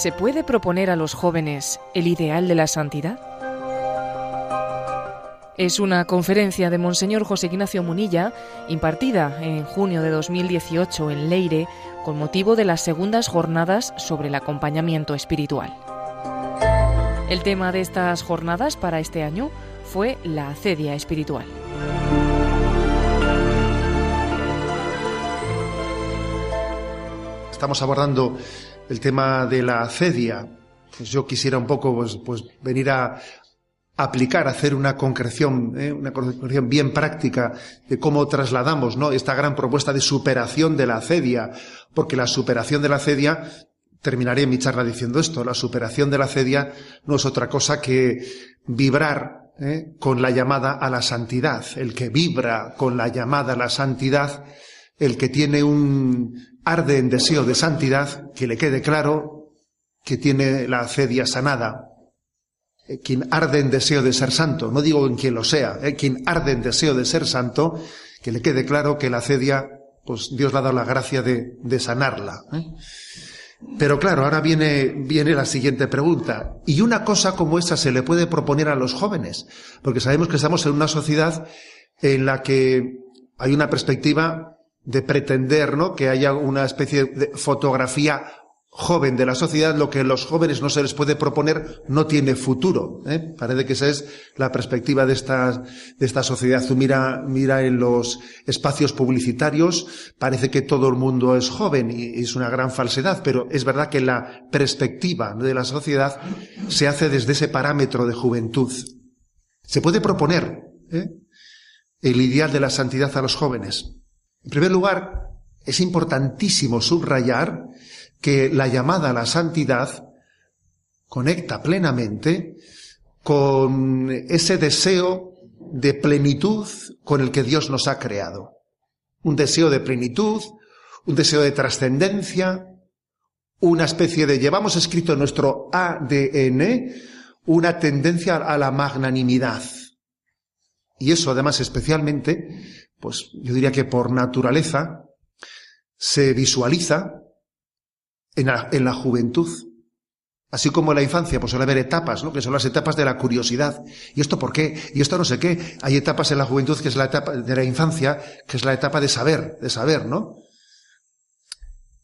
¿Se puede proponer a los jóvenes el ideal de la santidad? Es una conferencia de Monseñor José Ignacio Munilla, impartida en junio de 2018 en Leire, con motivo de las segundas jornadas sobre el acompañamiento espiritual. El tema de estas jornadas para este año fue la acedia espiritual. Estamos abordando el tema de la acedia. Pues yo quisiera un poco pues, pues venir a aplicar, hacer una concreción, ¿eh? una concreción bien práctica de cómo trasladamos ¿no? esta gran propuesta de superación de la acedia, porque la superación de la acedia, terminaré mi charla diciendo esto, la superación de la acedia no es otra cosa que vibrar ¿eh? con la llamada a la santidad. El que vibra con la llamada a la santidad, el que tiene un arde en deseo de santidad, que le quede claro que tiene la acedia sanada. Eh, quien arde en deseo de ser santo, no digo en quien lo sea, eh, quien arde en deseo de ser santo, que le quede claro que la acedia, pues Dios le ha dado la gracia de, sanarla. ¿eh? Pero claro, ahora viene, viene la siguiente pregunta. ¿Y una cosa como esa se le puede proponer a los jóvenes? Porque sabemos que estamos en una sociedad en la que hay una perspectiva de pretender, ¿no? Que haya una especie de fotografía joven de la sociedad, lo que a los jóvenes no se les puede proponer no tiene futuro. ¿eh? Parece que esa es la perspectiva de esta, de esta sociedad. Mira, mira en los espacios publicitarios, parece que todo el mundo es joven y es una gran falsedad, pero es verdad que la perspectiva de la sociedad se hace desde ese parámetro de juventud. Se puede proponer ¿eh? el ideal de la santidad a los jóvenes. En primer lugar, es importantísimo subrayar que la llamada a la santidad conecta plenamente con ese deseo de plenitud con el que Dios nos ha creado. Un deseo de plenitud, un deseo de trascendencia, una especie de, llevamos escrito en nuestro ADN, una tendencia a la magnanimidad. Y eso además especialmente pues yo diría que por naturaleza se visualiza en la, en la juventud. Así como en la infancia, pues suele haber etapas, ¿no? Que son las etapas de la curiosidad. ¿Y esto por qué? ¿Y esto no sé qué? Hay etapas en la juventud que es la etapa de la infancia, que es la etapa de saber, de saber, ¿no?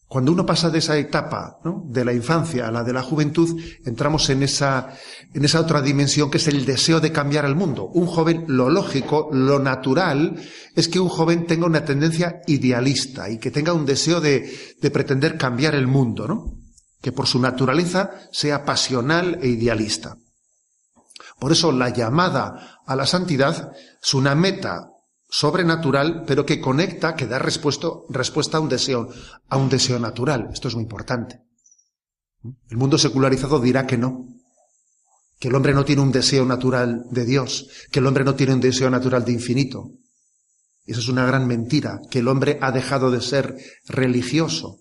Cuando uno pasa de esa etapa, ¿no? de la infancia a la de la juventud, entramos en esa, en esa otra dimensión que es el deseo de cambiar el mundo. Un joven, lo lógico, lo natural, es que un joven tenga una tendencia idealista y que tenga un deseo de, de pretender cambiar el mundo, ¿no? Que por su naturaleza sea pasional e idealista. Por eso la llamada a la santidad es una meta sobrenatural, pero que conecta, que da respuesta, a un deseo, a un deseo natural. Esto es muy importante. El mundo secularizado dirá que no, que el hombre no tiene un deseo natural de Dios, que el hombre no tiene un deseo natural de infinito. Eso es una gran mentira, que el hombre ha dejado de ser religioso.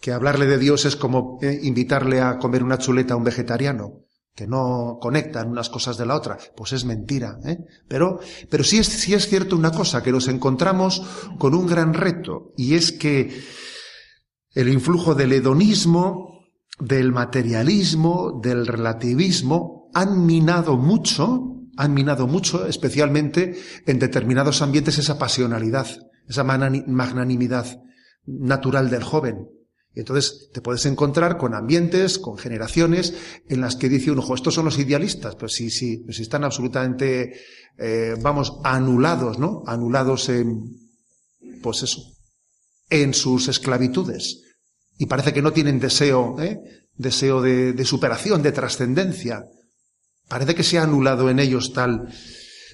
Que hablarle de Dios es como eh, invitarle a comer una chuleta a un vegetariano que no conectan unas cosas de la otra, pues es mentira. ¿eh? Pero, pero sí es, sí es cierto una cosa, que nos encontramos con un gran reto, y es que el influjo del hedonismo, del materialismo, del relativismo, han minado mucho, han minado mucho, especialmente en determinados ambientes, esa pasionalidad, esa magnanimidad natural del joven. Y entonces te puedes encontrar con ambientes, con generaciones en las que dice uno, ojo, estos son los idealistas, pues sí, sí, pues están absolutamente, eh, vamos, anulados, ¿no? Anulados en, pues eso, en sus esclavitudes. Y parece que no tienen deseo, ¿eh? Deseo de, de superación, de trascendencia. Parece que se ha anulado en ellos tal.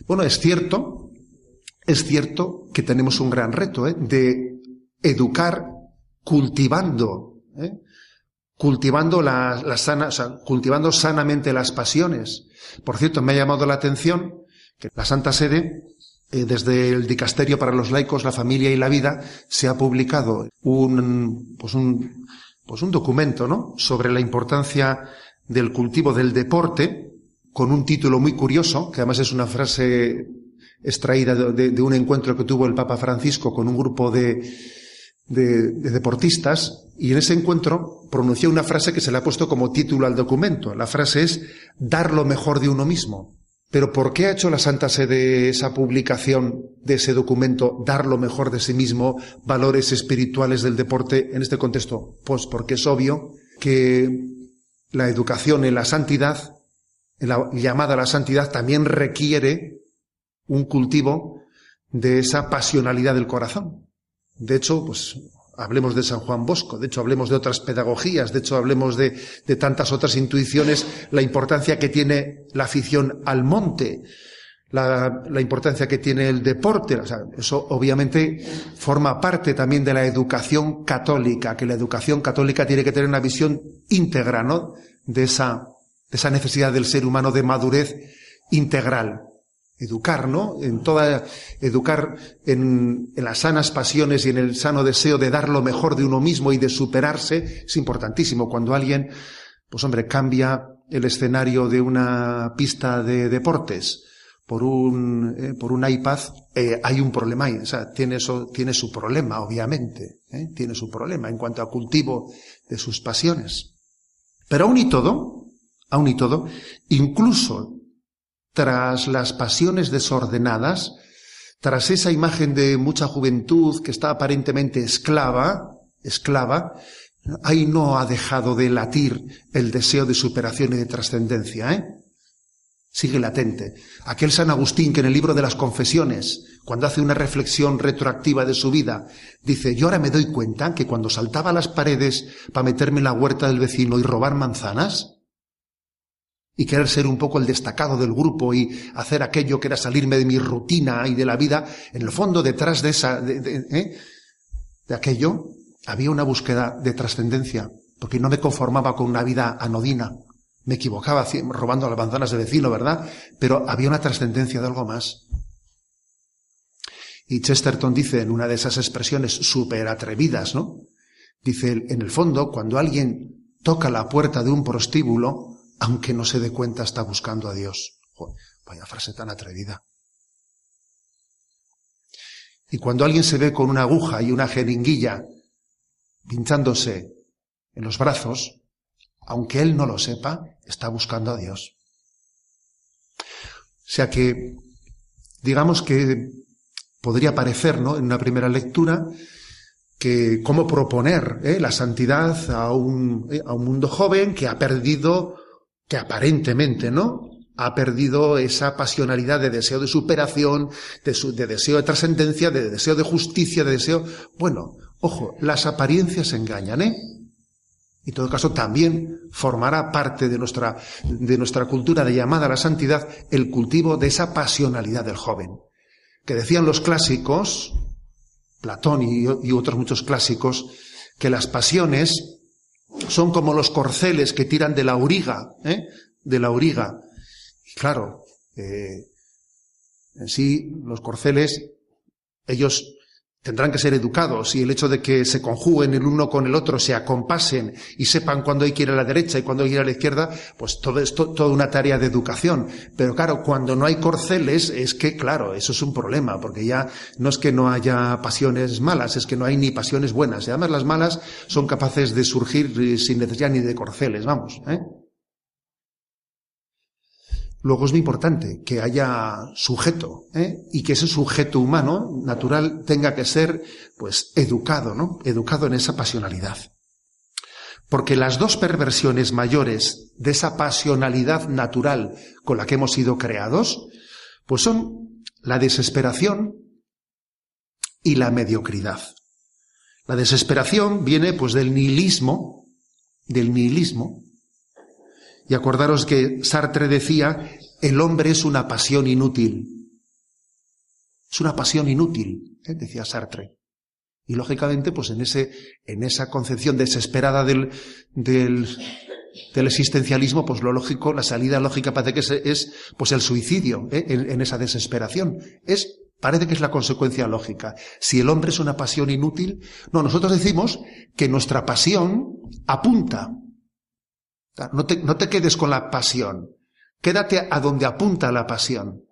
Bueno, es cierto, es cierto que tenemos un gran reto, ¿eh? De educar cultivando, ¿eh? cultivando la, cultivando sanamente las pasiones. Por cierto, me ha llamado la atención que la Santa Sede, eh, desde el Dicasterio para los laicos, la familia y la vida, se ha publicado un, pues un, pues un documento, ¿no? Sobre la importancia del cultivo del deporte, con un título muy curioso, que además es una frase extraída de un encuentro que tuvo el Papa Francisco con un grupo de, de, deportistas y en ese encuentro pronunció una frase que se le ha puesto como título al documento. La frase es dar lo mejor de uno mismo. Pero ¿por qué ha hecho la Santa Sede esa publicación de ese documento, dar lo mejor de sí mismo, valores espirituales del deporte en este contexto? Pues porque es obvio que la educación en la santidad, en la llamada a la santidad, también requiere un cultivo de esa pasionalidad del corazón. De hecho, pues hablemos de San Juan Bosco, de hecho hablemos de otras pedagogías, de hecho hablemos de, de, tantas otras intuiciones, la importancia que tiene la afición al monte, la, la importancia que tiene el deporte, o sea, eso obviamente forma parte también de la educación católica, que la educación católica tiene que tener una visión íntegra, ¿no? De esa, de esa necesidad del ser humano de madurez integral educar, ¿no? En toda, educar en, las sanas pasiones y en el sano deseo de dar lo mejor de uno mismo y de superarse es importantísimo. Cuando alguien, pues hombre, cambia el escenario de una pista de deportes por un, eh, por un iPad, eh, hay un problema ahí. O sea, tiene eso, tiene su problema, obviamente. ¿eh? Tiene su problema en cuanto a cultivo de sus pasiones. Pero aún y todo, aún y todo, incluso tras las pasiones desordenadas, tras esa imagen de mucha juventud que está aparentemente esclava, esclava, ahí no ha dejado de latir el deseo de superación y de trascendencia, ¿eh? Sigue latente. Aquel San Agustín que en el libro de las confesiones, cuando hace una reflexión retroactiva de su vida, dice, yo ahora me doy cuenta que cuando saltaba las paredes para meterme en la huerta del vecino y robar manzanas, y querer ser un poco el destacado del grupo y hacer aquello que era salirme de mi rutina y de la vida, en el fondo detrás de esa, de, de, ¿eh? aquello, había una búsqueda de trascendencia, porque no me conformaba con una vida anodina. Me equivocaba robando las manzanas de vecino, ¿verdad? Pero había una trascendencia de algo más. Y Chesterton dice en una de esas expresiones súper atrevidas, ¿no? Dice, en el fondo, cuando alguien toca la puerta de un prostíbulo, aunque no se dé cuenta, está buscando a Dios. vaya frase tan atrevida. Y cuando alguien se ve con una aguja y una jeringuilla pinchándose en los brazos, aunque él no lo sepa, está buscando a Dios. O sea que, digamos que podría parecer, ¿no? En una primera lectura, que cómo proponer ¿eh? la santidad ¿eh? a un mundo joven que ha perdido que aparentemente, ¿no? Ha perdido esa pasionalidad de deseo de superación, de, su, de deseo de trascendencia, de deseo de justicia, de deseo. Bueno, ojo, las apariencias engañan, ¿eh? Y en todo caso también formará parte de nuestra, de nuestra cultura de llamada a la santidad el cultivo de esa pasionalidad del joven. Que decían los clásicos, Platón y otros muchos clásicos, que las pasiones son como los corceles que tiran de la auriga, ¿eh? de la auriga. Y claro, eh, en sí, los corceles, ellos tendrán que ser educados y el hecho de que se conjuguen el uno con el otro, se acompasen y sepan cuándo hay que ir a la derecha y cuándo hay que ir a la izquierda, pues todo esto, toda una tarea de educación. Pero claro, cuando no hay corceles, es que, claro, eso es un problema, porque ya no es que no haya pasiones malas, es que no hay ni pasiones buenas. Y además las malas son capaces de surgir eh, sin necesidad ni de corceles, vamos, ¿eh? Luego es muy importante que haya sujeto ¿eh? y que ese sujeto humano natural tenga que ser, pues, educado, ¿no? Educado en esa pasionalidad. Porque las dos perversiones mayores de esa pasionalidad natural con la que hemos sido creados, pues son la desesperación y la mediocridad. La desesperación viene, pues, del nihilismo, del nihilismo, y acordaros que Sartre decía, el hombre es una pasión inútil. Es una pasión inútil, ¿eh? decía Sartre. Y lógicamente, pues en ese, en esa concepción desesperada del, del, existencialismo, pues lo lógico, la salida lógica parece que es, es pues el suicidio, ¿eh? en, en esa desesperación. Es Parece que es la consecuencia lógica. Si el hombre es una pasión inútil, no, nosotros decimos que nuestra pasión apunta no te, no te quedes con la pasión. Quédate a donde apunta la pasión.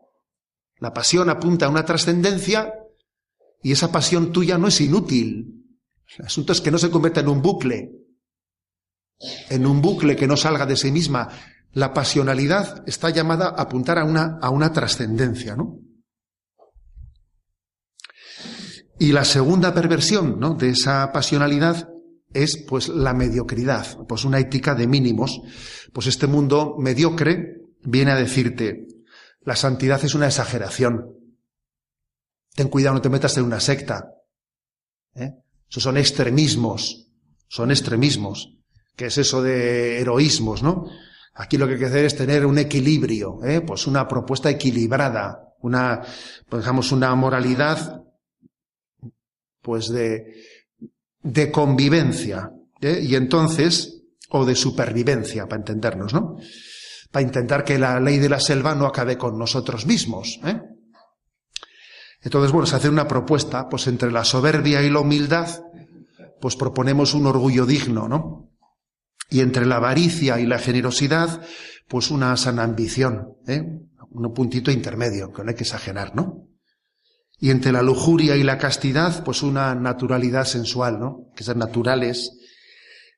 La pasión apunta a una trascendencia y esa pasión tuya no es inútil. El asunto es que no se convierta en un bucle, en un bucle que no salga de sí misma. La pasionalidad está llamada a apuntar a una, a una trascendencia, ¿no? Y la segunda perversión, ¿no? De esa pasionalidad es, pues, la mediocridad, pues una ética de mínimos. Pues este mundo mediocre viene a decirte, la santidad es una exageración. Ten cuidado, no te metas en una secta. ¿eh? Esos son extremismos, son extremismos. ¿Qué es eso de heroísmos, no? Aquí lo que hay que hacer es tener un equilibrio, ¿eh? pues una propuesta equilibrada, una, pues digamos, una moralidad, pues de, de convivencia, ¿eh? y entonces, o de supervivencia, para entendernos, ¿no? Para intentar que la ley de la selva no acabe con nosotros mismos, ¿eh? Entonces, bueno, se hace una propuesta, pues entre la soberbia y la humildad, pues proponemos un orgullo digno, ¿no? Y entre la avaricia y la generosidad, pues una sana ambición, ¿eh? Un puntito intermedio, que no hay que exagerar, ¿no? Y entre la lujuria y la castidad, pues una naturalidad sensual, ¿no? Que ser naturales.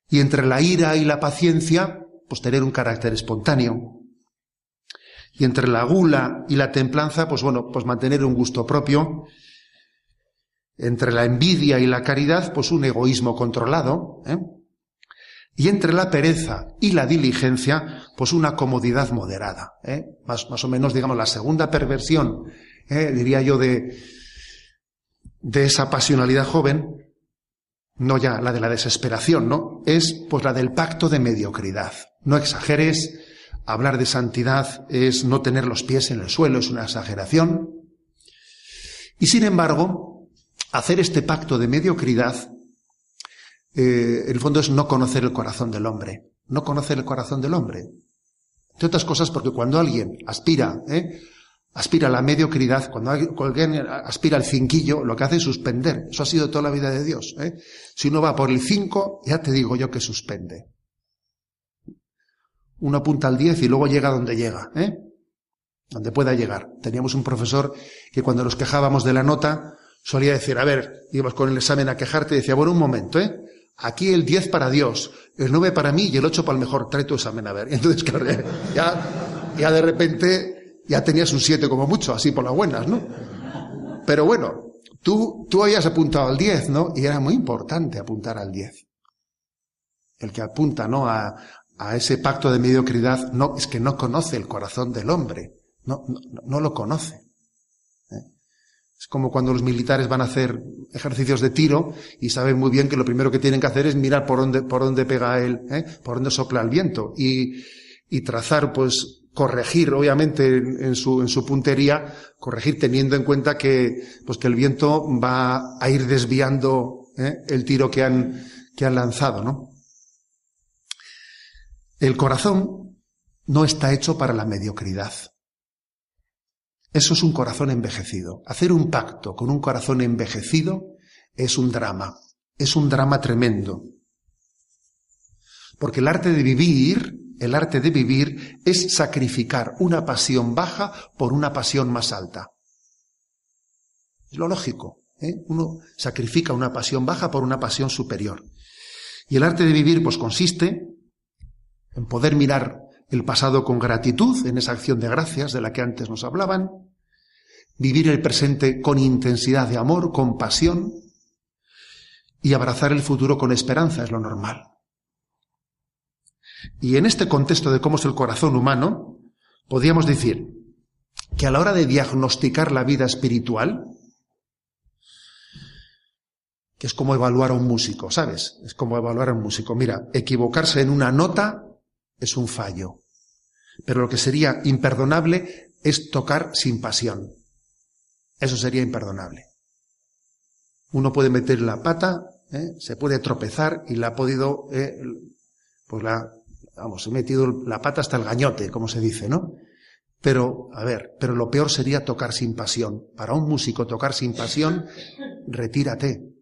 Y entre la ira y la paciencia, pues tener un carácter espontáneo. Y entre la gula y la templanza, pues bueno, pues mantener un gusto propio. Entre la envidia y la caridad, pues un egoísmo controlado. ¿eh? Y entre la pereza y la diligencia, pues una comodidad moderada. ¿eh? Más, más, o menos, digamos, la segunda perversión, ¿eh? diría yo, de, de esa pasionalidad joven, no ya la de la desesperación, ¿no? Es pues la del pacto de mediocridad. No exageres, Hablar de santidad es no tener los pies en el suelo, es una exageración. Y sin embargo, hacer este pacto de mediocridad, eh, en el fondo es no conocer el corazón del hombre. No conocer el corazón del hombre. Entre otras cosas porque cuando alguien aspira, ¿eh? Aspira a la mediocridad, cuando alguien aspira al cinquillo, lo que hace es suspender. Eso ha sido toda la vida de Dios. ¿eh? Si uno va por el cinco, ya te digo yo que suspende. Uno apunta al 10 y luego llega donde llega, ¿eh? Donde pueda llegar. Teníamos un profesor que cuando nos quejábamos de la nota solía decir, a ver, íbamos con el examen a quejarte y decía, bueno, un momento, ¿eh? Aquí el 10 para Dios, el 9 para mí y el 8 para el mejor. Trae tu examen a ver. Y entonces, claro, ya, ya de repente ya tenías un 7 como mucho, así por las buenas, ¿no? Pero bueno, tú, tú habías apuntado al 10, ¿no? Y era muy importante apuntar al 10. El que apunta, ¿no? A, a ese pacto de mediocridad, no, es que no conoce el corazón del hombre, no, no, lo conoce. ¿eh? Es como cuando los militares van a hacer ejercicios de tiro y saben muy bien que lo primero que tienen que hacer es mirar por dónde, por dónde pega él, ¿eh? por dónde sopla el viento y, y trazar, pues, corregir, obviamente, en, su, en su puntería, corregir teniendo en cuenta que, pues, que el viento va a ir desviando ¿eh? el tiro que han, que han lanzado, ¿no? El corazón no está hecho para la mediocridad. Eso es un corazón envejecido. Hacer un pacto con un corazón envejecido es un drama, es un drama tremendo. Porque el arte de vivir, el arte de vivir es sacrificar una pasión baja por una pasión más alta. Es lo lógico. ¿eh? Uno sacrifica una pasión baja por una pasión superior. Y el arte de vivir pues consiste en poder mirar el pasado con gratitud, en esa acción de gracias de la que antes nos hablaban, vivir el presente con intensidad de amor, con pasión, y abrazar el futuro con esperanza, es lo normal. Y en este contexto de cómo es el corazón humano, podríamos decir que a la hora de diagnosticar la vida espiritual, que es como evaluar a un músico, ¿sabes? Es como evaluar a un músico. Mira, equivocarse en una nota es un fallo. Pero lo que sería imperdonable es tocar sin pasión. Eso sería imperdonable. Uno puede meter la pata, ¿eh? se puede tropezar y la ha podido, ¿eh? pues la, vamos, he metido la pata hasta el gañote, como se dice, ¿no? Pero, a ver, pero lo peor sería tocar sin pasión. Para un músico tocar sin pasión, retírate.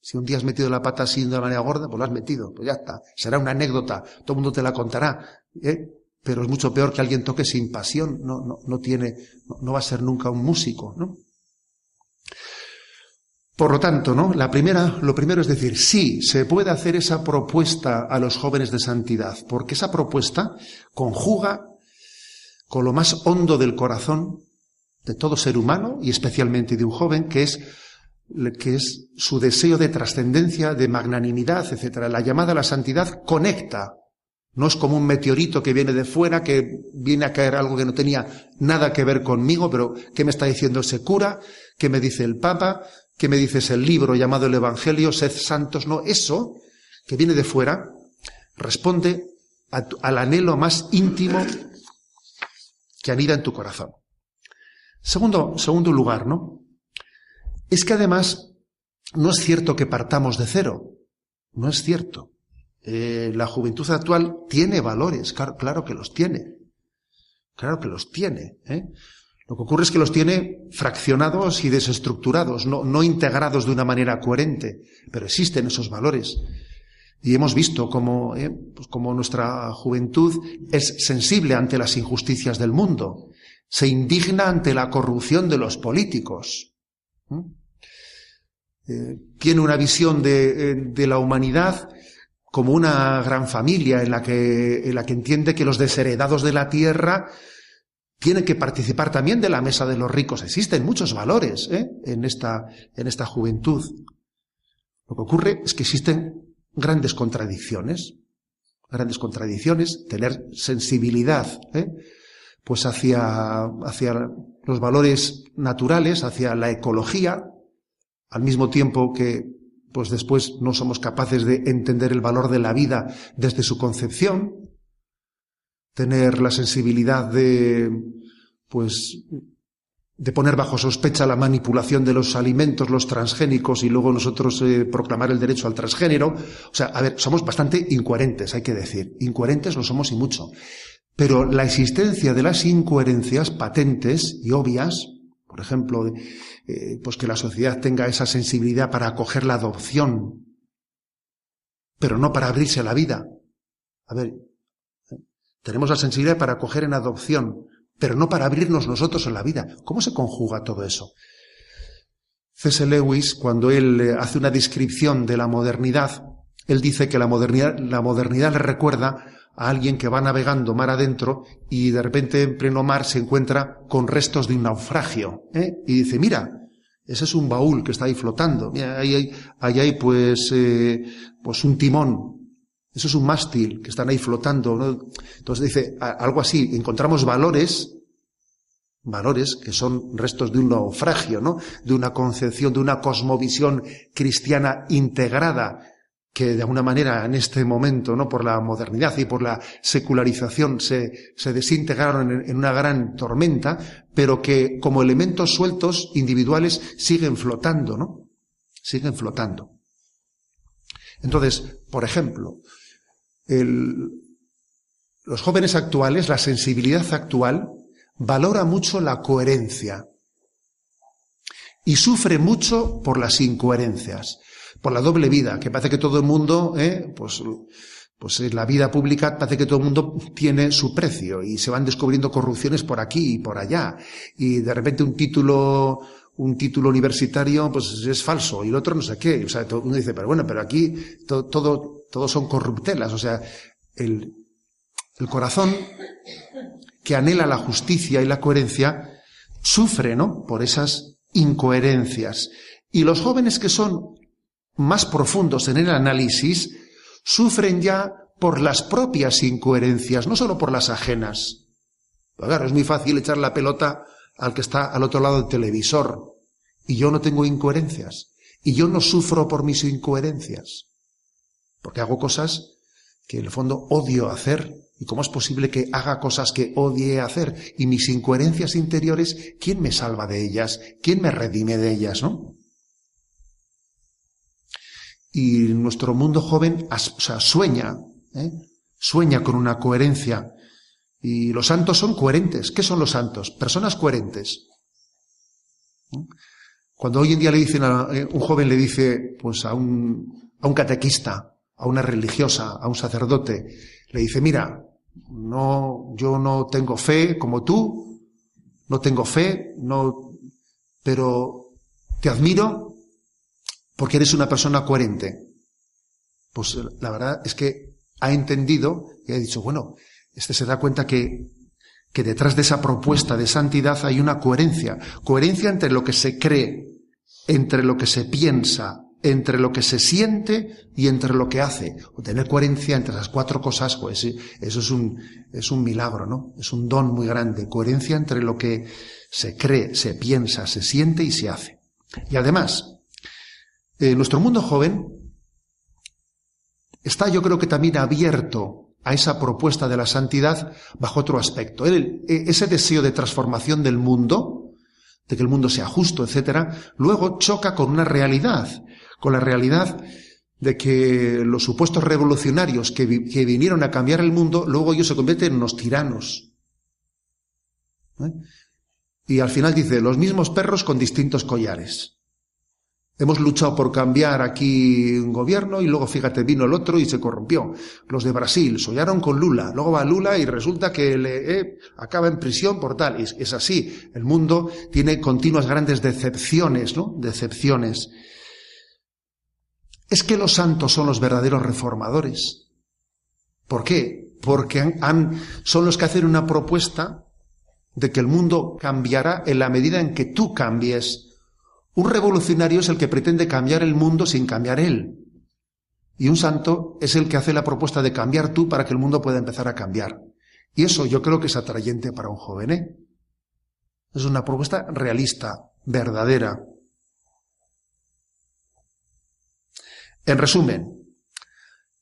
Si un día has metido la pata así de una manera gorda, pues lo has metido, pues ya está. Será una anécdota, todo el mundo te la contará, ¿eh? pero es mucho peor que alguien toque sin pasión, no, no, no tiene, no, va a ser nunca un músico, ¿no? Por lo tanto, ¿no? La primera, lo primero es decir, sí, se puede hacer esa propuesta a los jóvenes de santidad, porque esa propuesta conjuga con lo más hondo del corazón de todo ser humano y especialmente de un joven, que es, que es su deseo de trascendencia, de magnanimidad, etc. La llamada a la santidad conecta. No es como un meteorito que viene de fuera, que viene a caer algo que no tenía nada que ver conmigo, pero ¿qué me está diciendo ese cura? ¿Qué me dice el Papa? ¿Qué me dices el libro llamado el Evangelio? Sed santos. No, eso que viene de fuera responde al anhelo más íntimo que anida en tu corazón. Segundo, segundo lugar, ¿no? Es que además no es cierto que partamos de cero. No es cierto. Eh, la juventud actual tiene valores, claro, claro, que los tiene. Claro que los tiene. ¿eh? Lo que ocurre es que los tiene fraccionados y desestructurados, no, no integrados de una manera coherente, pero existen esos valores. Y hemos visto cómo, eh, pues nuestra juventud es sensible ante las injusticias del mundo, se indigna ante la corrupción de los políticos, eh, tiene una visión de, eh, de, la humanidad como una gran familia en la, que, en la que entiende que los desheredados de la tierra tienen que participar también de la mesa de los ricos. Existen muchos valores ¿eh? en, esta, en esta juventud. Lo que ocurre es que existen grandes contradicciones, grandes contradicciones, tener sensibilidad, ¿eh? pues hacia, hacia los valores naturales, hacia la ecología, al mismo tiempo que pues después no somos capaces de entender el valor de la vida desde su concepción, tener la sensibilidad de, pues, de poner bajo sospecha la manipulación de los alimentos, los transgénicos, y luego nosotros eh, proclamar el derecho al transgénero. O sea, a ver, somos bastante incoherentes, hay que decir. Incoherentes lo somos y mucho. Pero la existencia de las incoherencias patentes y obvias, por ejemplo, eh, pues que la sociedad tenga esa sensibilidad para acoger la adopción, pero no para abrirse a la vida. A ver, tenemos la sensibilidad para acoger en adopción, pero no para abrirnos nosotros en la vida. ¿Cómo se conjuga todo eso? C.S. Lewis, cuando él eh, hace una descripción de la modernidad, él dice que la modernidad, la modernidad le recuerda a alguien que va navegando mar adentro y de repente en pleno mar se encuentra con restos de un naufragio. ¿eh? Y dice, mira, ese es un baúl que está ahí flotando. Mira, ahí hay, pues, eh, pues un timón. Eso es un mástil que están ahí flotando. ¿no? Entonces dice algo así, encontramos valores, valores que son restos de un naufragio, ¿no? De una concepción, de una cosmovisión cristiana integrada que de alguna manera en este momento, ¿no? Por la modernidad y por la secularización se, se desintegraron en, en una gran tormenta, pero que como elementos sueltos individuales siguen flotando, ¿no? Siguen flotando. Entonces, por ejemplo, los jóvenes actuales, la sensibilidad actual, valora mucho la coherencia y sufre mucho por las incoherencias, por la doble vida, que parece que todo el mundo, eh, pues, pues la vida pública parece que todo el mundo tiene su precio y se van descubriendo corrupciones por aquí y por allá. Y de repente un título un título universitario pues es falso y el otro no sé qué, o sea, todo mundo dice, pero bueno, pero aquí todo todos son corruptelas, o sea, el, el corazón que anhela la justicia y la coherencia sufre, ¿no? Por esas incoherencias. Y los jóvenes que son más profundos en el análisis sufren ya por las propias incoherencias, no solo por las ajenas. Claro, es muy fácil echar la pelota al que está al otro lado del televisor. Y yo no tengo incoherencias. Y yo no sufro por mis incoherencias porque hago cosas que en el fondo odio hacer. ¿Y cómo es posible que haga cosas que odie hacer? Y mis incoherencias interiores, ¿quién me salva de ellas? ¿Quién me redime de ellas? ¿No? Y nuestro mundo joven sueña, ¿eh? sueña con una coherencia. Y los santos son coherentes. ¿Qué son los santos? Personas coherentes. Cuando hoy en día le dicen a eh, un joven le dice, pues a un, a un catequista, a una religiosa, a un sacerdote, le dice, mira, no, yo no tengo fe como tú, no tengo fe, no, pero te admiro porque eres una persona coherente. Pues la verdad es que ha entendido y ha dicho, bueno, este se da cuenta que, que detrás de esa propuesta de santidad hay una coherencia. Coherencia entre lo que se cree, entre lo que se piensa, entre lo que se siente y entre lo que hace. O tener coherencia entre esas cuatro cosas, pues eso es un, es un milagro, ¿no? Es un don muy grande. Coherencia entre lo que se cree, se piensa, se siente y se hace. Y además, eh, nuestro mundo joven está yo creo que también abierto a esa propuesta de la santidad bajo otro aspecto. E, ese deseo de transformación del mundo, de que el mundo sea justo, etcétera, luego choca con una realidad, con la realidad de que los supuestos revolucionarios que, que vinieron a cambiar el mundo, luego ellos se convierten en unos tiranos. ¿Eh? Y al final dice, los mismos perros con distintos collares. Hemos luchado por cambiar aquí un gobierno y luego, fíjate, vino el otro y se corrompió. Los de Brasil soñaron con Lula, luego va Lula y resulta que le, eh, acaba en prisión por tal. Es, es así. El mundo tiene continuas grandes decepciones, ¿no? Decepciones. Es que los santos son los verdaderos reformadores. ¿Por qué? Porque son los que hacen una propuesta de que el mundo cambiará en la medida en que tú cambies un revolucionario es el que pretende cambiar el mundo sin cambiar él. Y un santo es el que hace la propuesta de cambiar tú para que el mundo pueda empezar a cambiar. Y eso yo creo que es atrayente para un joven. ¿eh? Es una propuesta realista, verdadera. En resumen,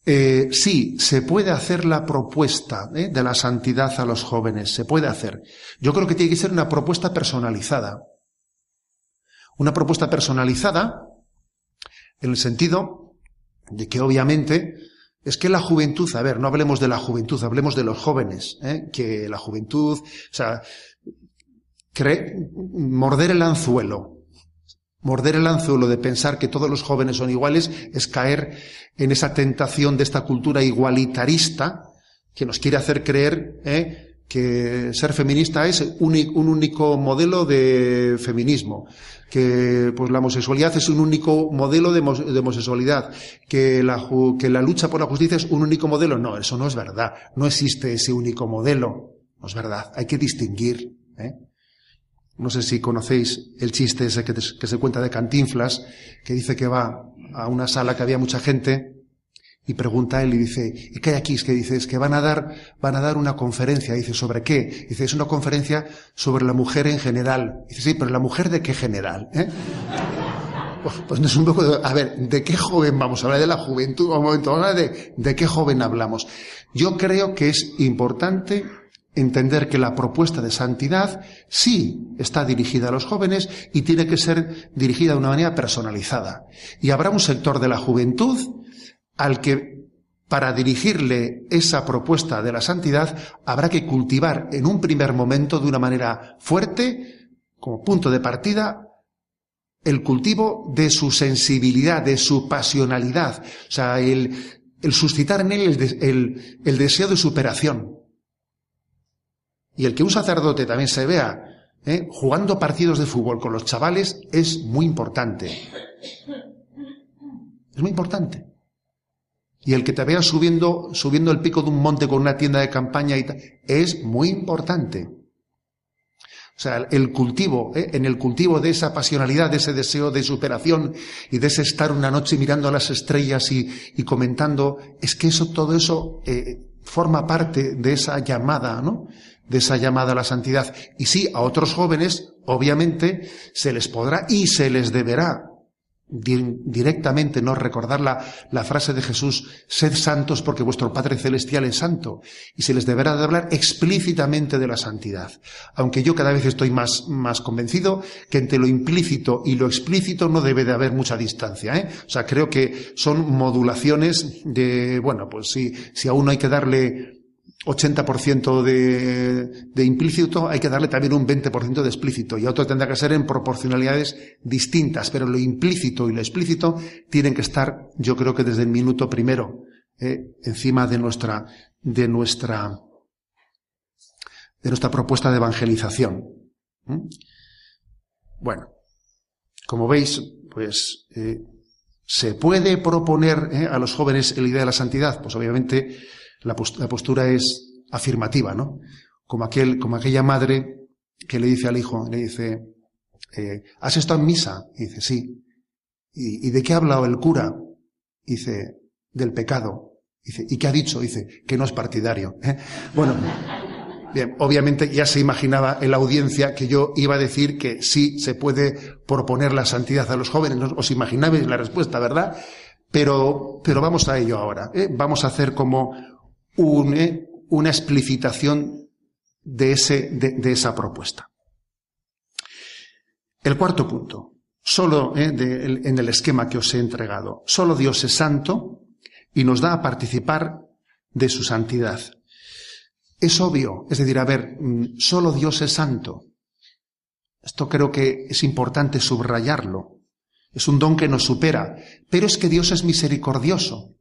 eh, sí, se puede hacer la propuesta ¿eh? de la santidad a los jóvenes, se puede hacer. Yo creo que tiene que ser una propuesta personalizada. Una propuesta personalizada en el sentido de que obviamente es que la juventud, a ver, no hablemos de la juventud, hablemos de los jóvenes, ¿eh? que la juventud, o sea, morder el anzuelo, morder el anzuelo de pensar que todos los jóvenes son iguales es caer en esa tentación de esta cultura igualitarista que nos quiere hacer creer ¿eh? Que ser feminista es un, único modelo de feminismo, que pues la homosexualidad es un único modelo de, homosexualidad, que la, que la lucha por la justicia es un único modelo. No, eso no es verdad. No existe ese único modelo. No es verdad. Hay que distinguir. ¿eh? No sé si conocéis el chiste ese que, que se cuenta de Cantinflas, que dice que va a una sala que había mucha gente y pregunta a él y dice, ¿y qué hay aquí? Es que dice, que van a dar, van a dar una conferencia. Dice, ¿sobre qué? Dice, es una conferencia sobre la mujer en general. Dice, sí, pero la mujer de qué general, ¿eh? Pues, pues no es un poco a ver, ¿de qué joven vamos a hablar? De la juventud, un momento, vamos a hablar de, de qué joven hablamos. Yo creo que es importante entender que la propuesta de santidad sí está dirigida a los jóvenes y tiene que ser dirigida de una manera personalizada. Y habrá un sector de la juventud al que para dirigirle esa propuesta de la santidad habrá que cultivar en un primer momento de una manera fuerte, como punto de partida, el cultivo de su sensibilidad, de su pasionalidad, o sea, el, suscitar en él el, deseo de superación. Y el que un sacerdote también se vea ¿eh? jugando partidos de fútbol con los chavales es muy importante. Es muy importante. Y el que te vea subiendo, subiendo el pico de un monte con una tienda de campaña y es muy importante. O sea, el cultivo, ¿eh? en el cultivo de esa pasionalidad, de ese deseo de superación y de ese estar una noche mirando a las estrellas y, comentando, es que eso, todo eso eh, forma parte de esa llamada, ¿no? De esa llamada a la santidad. Y sí, a otros jóvenes, obviamente, se les podrá y se les deberá directamente, no recordar la, frase de Jesús, sed santos porque vuestro Padre Celestial es santo, y se les deberá de hablar explícitamente de la santidad. Aunque yo cada vez estoy más, más convencido que entre lo implícito y lo explícito no debe de haber mucha distancia, ¿eh? O sea, creo que son modulaciones de, bueno, pues si, si a uno hay que darle 80% de, implícito, hay que darle también un 20% de explícito y otro tendrá que ser en proporcionalidades distintas, pero lo implícito y lo explícito tienen que estar, yo creo que desde el minuto primero, eh, encima de nuestra, de nuestra, de nuestra propuesta de evangelización. ¿Mm? Bueno, como veis, pues eh, ¿Se puede proponer eh, a los jóvenes la idea de la santidad? Pues obviamente la, postura es afirmativa, ¿no? Como, aquel, como aquella madre que le dice al hijo, le dice, eh, ¿has estado en misa? Y dice, sí. ¿Y, de qué ha hablado el cura? dice, del pecado. Dice, ¿y qué ha dicho? Dice, que no es partidario. ¿eh? Bueno, bien, obviamente ya se imaginaba en la audiencia que yo iba a decir que sí se puede proponer la santidad a los jóvenes. Os imaginabais la respuesta, ¿verdad? Pero, pero vamos a ello ahora. ¿eh? Vamos a hacer como un, ¿eh? una explicitación de, ese, de, esa propuesta. El cuarto punto, solo ¿eh? en el esquema que os he entregado, solo Dios es santo y nos da a participar de su santidad. Es obvio, es decir, a ver, mm, solo Dios es santo. Esto creo que es importante subrayarlo. Es un don que nos supera, pero es que Dios es misericordioso.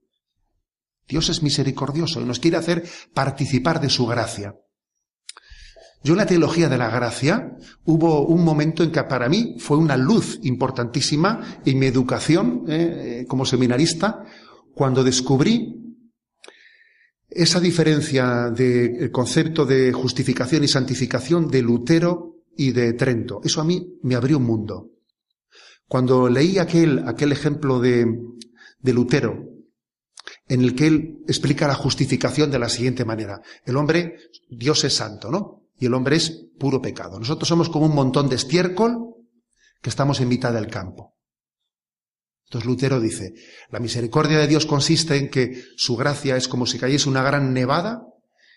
Dios es misericordioso y nos quiere hacer participar de su gracia. Yo en la teología de la gracia hubo un momento en que para mí fue una luz importantísima en mi educación eh, como seminarista, cuando descubrí esa diferencia del concepto de justificación y santificación de Lutero y de Trento. Eso a mí me abrió un mundo. Cuando leí aquel, aquel ejemplo de, de Lutero, en el que él explica la justificación de la siguiente manera. El hombre, Dios es santo, ¿no? Y el hombre es puro pecado. Nosotros somos como un montón de estiércol que estamos en mitad del campo. Entonces Lutero dice, la misericordia de Dios consiste en que su gracia es como si cayese una gran nevada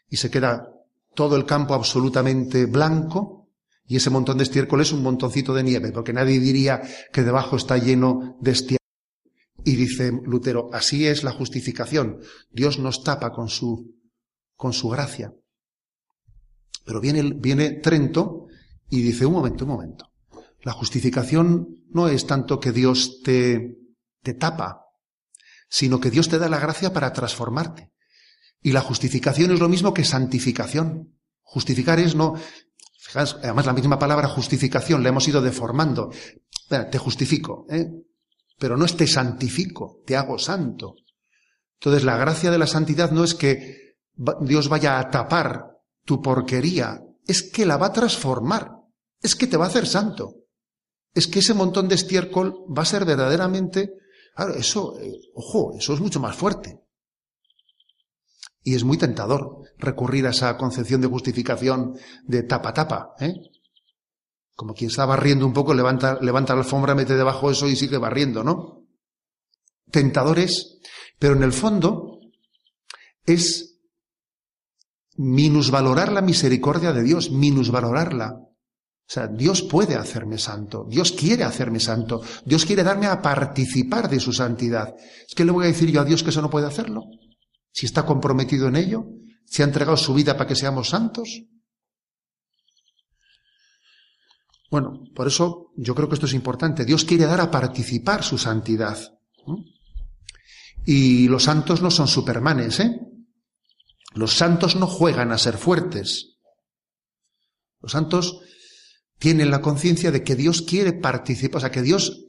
y se queda todo el campo absolutamente blanco y ese montón de estiércol es un montoncito de nieve, porque nadie diría que debajo está lleno de estiércol. Y dice Lutero, así es la justificación. Dios nos tapa con su, con su gracia. Pero viene, viene Trento y dice, un momento, un momento. La justificación no es tanto que Dios te, te tapa, sino que Dios te da la gracia para transformarte. Y la justificación es lo mismo que santificación. Justificar es no, además la misma palabra justificación la hemos ido deformando. Te justifico, ¿eh? Pero no es te santifico, te hago santo. Entonces la gracia de la santidad no es que Dios vaya a tapar tu porquería, es que la va a transformar, es que te va a hacer santo. Es que ese montón de estiércol va a ser verdaderamente eso, eh, ojo, eso es mucho más fuerte. Y es muy tentador recurrir a esa concepción de justificación de tapa-tapa, ¿eh? Como quien está barriendo un poco, levanta, levanta la alfombra, mete debajo eso y sigue barriendo, ¿no? Tentadores, pero en el fondo es minusvalorar la misericordia de Dios, minusvalorarla. O sea, Dios puede hacerme santo, Dios quiere hacerme santo, Dios quiere darme a participar de su santidad. ¿Es que le voy a decir yo a Dios que eso no puede hacerlo? Si está comprometido en ello, si ha entregado su vida para que seamos santos. Bueno, por eso yo creo que esto es importante. Dios quiere dar a participar su santidad. Y los santos no son supermanes, ¿eh? Los santos no juegan a ser fuertes. Los santos tienen la conciencia de que Dios quiere participar, o sea, que Dios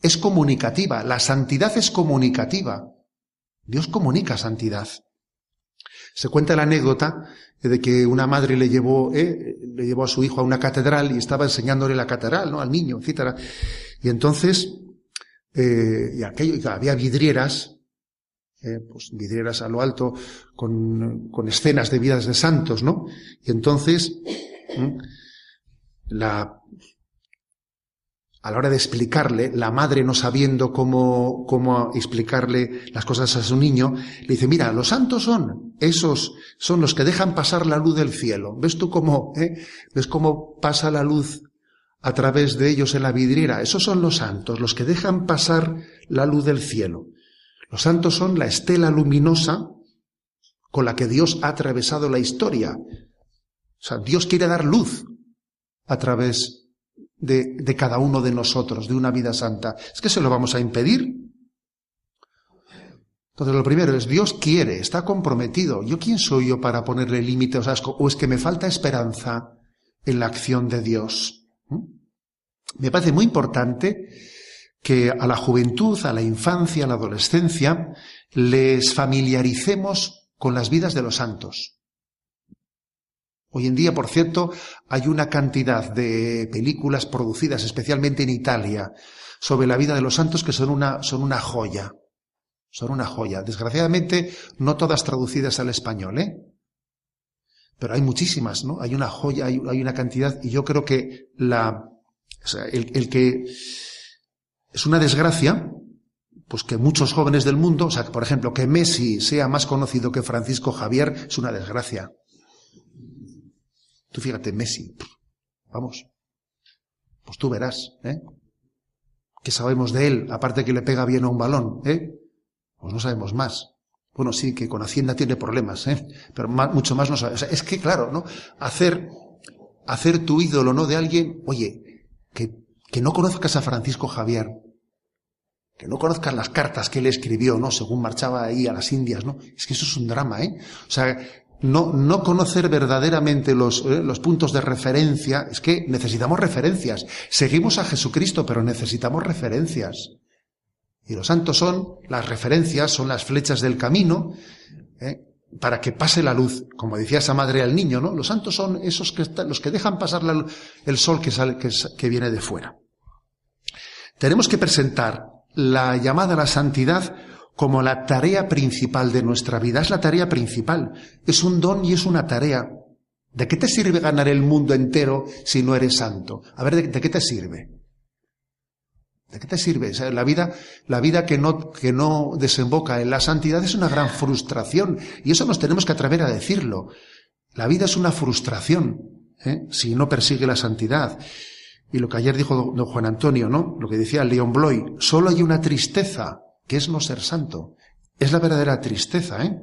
es comunicativa, la santidad es comunicativa. Dios comunica santidad. Se cuenta la anécdota de que una madre le llevó, eh, le llevó a su hijo a una catedral y estaba enseñándole la catedral, ¿no? Al niño, etc. Y entonces, eh, y aquello, había vidrieras, eh, pues vidrieras a lo alto con, con escenas de vidas de santos, ¿no? Y entonces, la, a la hora de explicarle, la madre no sabiendo cómo, cómo explicarle las cosas a su niño, le dice, mira, los santos son esos, son los que dejan pasar la luz del cielo. ¿Ves tú cómo, eh? ¿Ves cómo pasa la luz a través de ellos en la vidriera? Esos son los santos, los que dejan pasar la luz del cielo. Los santos son la estela luminosa con la que Dios ha atravesado la historia. O sea, Dios quiere dar luz a través de, de, cada uno de nosotros, de una vida santa. ¿Es que se lo vamos a impedir? Entonces, lo primero es, Dios quiere, está comprometido. ¿Yo quién soy yo para ponerle límites? O, es que me falta esperanza en la acción de Dios. ¿Mm? Me parece muy importante que a la juventud, a la infancia, a la adolescencia, les familiaricemos con las vidas de los santos. Hoy en día, por cierto, hay una cantidad de películas producidas, especialmente en Italia, sobre la vida de los santos que son una, son una joya. Son una joya. Desgraciadamente, no todas traducidas al español, ¿eh? Pero hay muchísimas, ¿no? Hay una joya, hay, una cantidad, y yo creo que la, el, el que es una desgracia, pues que muchos jóvenes del mundo, o sea, por ejemplo, que Messi sea más conocido que Francisco Javier, es una desgracia. Tú fíjate, Messi, vamos, pues tú verás, ¿eh? ¿Qué sabemos de él? Aparte que le pega bien a un balón, ¿eh? Pues no sabemos más. Bueno, sí, que con Hacienda tiene problemas, ¿eh? Pero mucho más no sabemos. es que, claro, ¿no? Hacer, hacer tu ídolo, ¿no? De alguien, oye, que, que no conozcas a Francisco Javier, que no conozcas las cartas que él escribió, ¿no? Según marchaba ahí a las Indias, ¿no? Es que eso es un drama, ¿eh? O sea, no, no conocer verdaderamente los, eh, los puntos de referencia, es que necesitamos referencias. Seguimos a Jesucristo, pero necesitamos referencias. Y los santos son las referencias, son las flechas del camino, ¿eh? para que pase la luz, como decía esa madre al niño, ¿no? Los santos son esos que están, los que dejan pasar el sol que, sale, que, que viene de fuera. Tenemos que presentar la llamada a la santidad como la tarea principal de nuestra vida. Es la tarea principal. Es un don y es una tarea. ¿De qué te sirve ganar el mundo entero si no eres santo? A ver, ¿de, qué te sirve? ¿De qué te sirve? la vida, la vida que no, que no desemboca en la santidad es una gran frustración. Y eso nos tenemos que atrever a decirlo. La vida es una frustración, ¿eh? si no persigue la santidad. Y lo que ayer dijo don Juan Antonio, ¿no? Lo que decía León Bloy, solo hay una tristeza, que es no ser santo. Es la verdadera tristeza, ¿eh?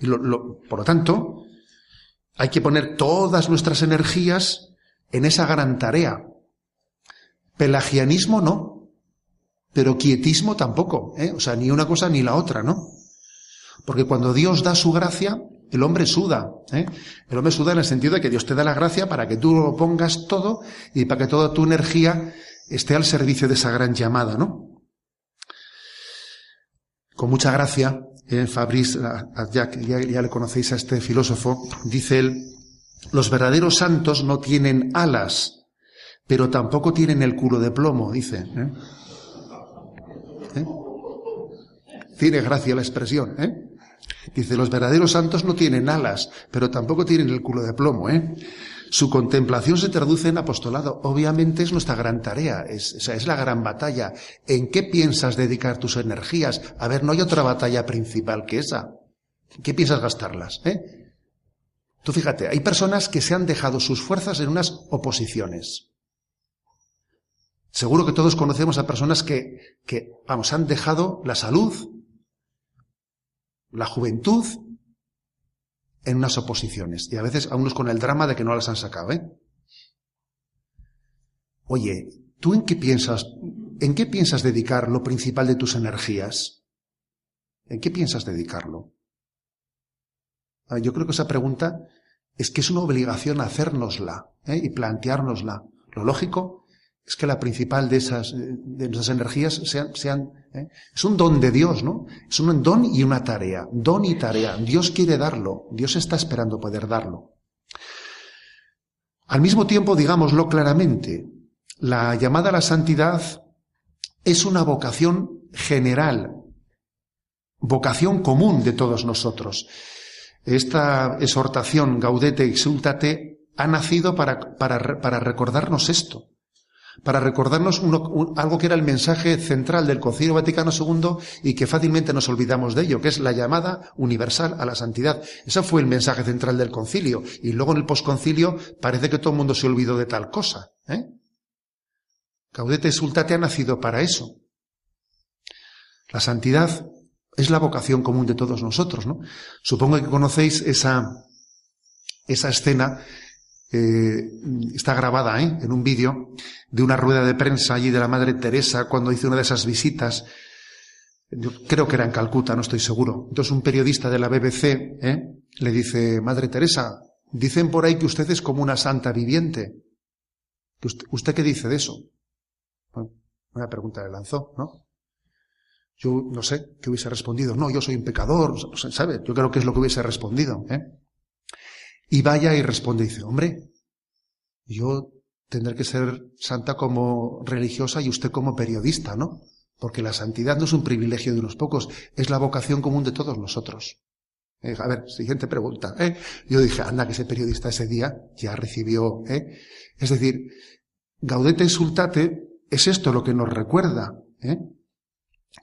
Y por lo tanto, hay que poner todas nuestras energías en esa gran tarea. Pelagianismo no, pero quietismo tampoco, ¿eh? O sea, ni una cosa ni la otra, ¿no? Porque cuando Dios da su gracia, el hombre suda. ¿eh? El hombre suda en el sentido de que Dios te da la gracia para que tú lo pongas todo y para que toda tu energía esté al servicio de esa gran llamada, ¿no? Con mucha gracia, eh, Fabrice ya, ya le conocéis a este filósofo, dice él, los verdaderos santos no tienen alas, pero tampoco tienen el culo de plomo, dice. ¿eh? ¿Eh? Tiene gracia la expresión, ¿eh? Dice, los verdaderos santos no tienen alas, pero tampoco tienen el culo de plomo, ¿eh? Su contemplación se traduce en apostolado. Obviamente es nuestra gran tarea, es, es la gran batalla. ¿En qué piensas dedicar tus energías? A ver, no hay otra batalla principal que esa. ¿En qué piensas gastarlas? ¿eh? Tú fíjate, hay personas que se han dejado sus fuerzas en unas oposiciones. Seguro que todos conocemos a personas que, que, vamos, han dejado la salud, la juventud en unas oposiciones. Y a veces a unos con el drama de que no las han sacado, ¿eh? Oye, ¿tú en qué piensas, en qué piensas dedicar lo principal de tus energías? ¿En qué piensas dedicarlo? Ah, yo creo que esa pregunta es que es una obligación hacérnosla ¿eh? y planteárnosla. Lo lógico es que la principal de esas, de nuestras energías sean, sean ¿eh? es un don de Dios, ¿no? Es un don y una tarea, don y tarea. Dios quiere darlo, Dios está esperando poder darlo. Al mismo tiempo, digámoslo claramente, la llamada a la santidad es una vocación general, vocación común de todos nosotros. Esta exhortación, gaudete exultate, ha nacido para, para, para recordarnos esto para recordarnos algo que era el mensaje central del Concilio Vaticano II y que fácilmente nos olvidamos de ello, que es la llamada universal a la santidad. Ese fue el mensaje central del concilio. Y luego en el posconcilio parece que todo el mundo se olvidó de tal cosa. ¿eh? Caudete Sultate ha nacido para eso. La santidad es la vocación común de todos nosotros, ¿no? Supongo que conocéis esa, esa escena eh, está grabada ¿eh? en un vídeo de una rueda de prensa allí de la Madre Teresa cuando hizo una de esas visitas. creo que era en Calcuta, no estoy seguro. Entonces un periodista de la BBC ¿eh? le dice, Madre Teresa, dicen por ahí que usted es como una santa viviente. ¿Usted, qué dice de eso? Una pregunta le lanzó, ¿no? Yo no sé qué hubiese respondido. No, yo soy un pecador, ¿sabe? Yo creo que es lo que hubiese respondido. ¿eh? Y vaya y responde dice, hombre, yo tendré que ser santa como religiosa y usted como periodista, ¿no? Porque la santidad no es un privilegio de unos pocos, es la vocación común de todos nosotros. Eh, a ver, siguiente pregunta. ¿eh? Yo dije, anda, que ese periodista ese día ya recibió. ¿eh? Es decir, Gaudete Sultate es esto lo que nos recuerda. ¿eh?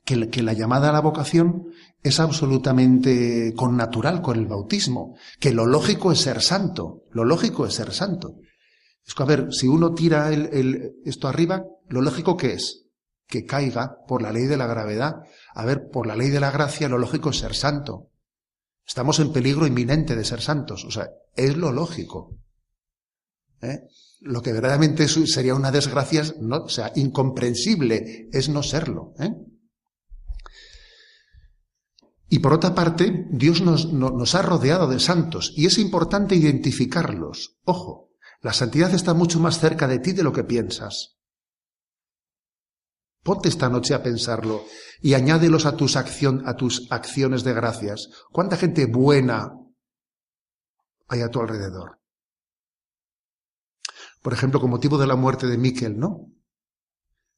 Que, la llamada a la vocación es absolutamente connatural con el bautismo, que lo lógico es ser santo, lo lógico es ser santo. Es que, a ver, si uno tira esto arriba, lo lógico que es que caiga por la ley de la gravedad. A ver, por la ley de la gracia, lo lógico es ser santo. Estamos en peligro inminente de ser santos. O sea, es lo lógico. ¿Eh? Lo que verdaderamente sería una desgracia, no, o sea, incomprensible es no serlo. ¿eh? Y por otra parte, Dios nos, ha rodeado de santos y es importante identificarlos. Ojo, la santidad está mucho más cerca de ti de lo que piensas. Ponte esta noche a pensarlo y añádelos a tus, acción, a tus acciones de gracias. ¿Cuánta gente buena hay a tu alrededor? Por ejemplo, con motivo de la muerte de Miquel, ¿no?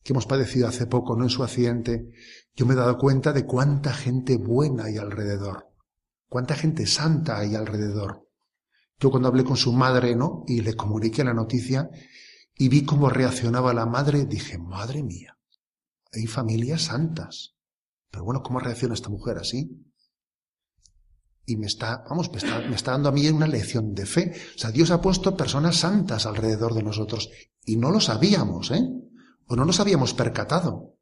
Que hemos padecido hace poco, ¿no? En su accidente. Yo me he dado cuenta de cuánta gente buena hay alrededor. Cuánta gente santa hay alrededor. Yo cuando hablé con su madre, ¿no? Y le comuniqué la noticia y vi cómo reaccionaba la madre, dije, madre mía, hay familias santas. Pero bueno, ¿cómo reacciona esta mujer así? Y me está, vamos, me está, me está dando a mí una lección de fe. O sea, Dios ha puesto personas santas alrededor de nosotros. Y no lo sabíamos, ¿eh? O no nos habíamos percatado.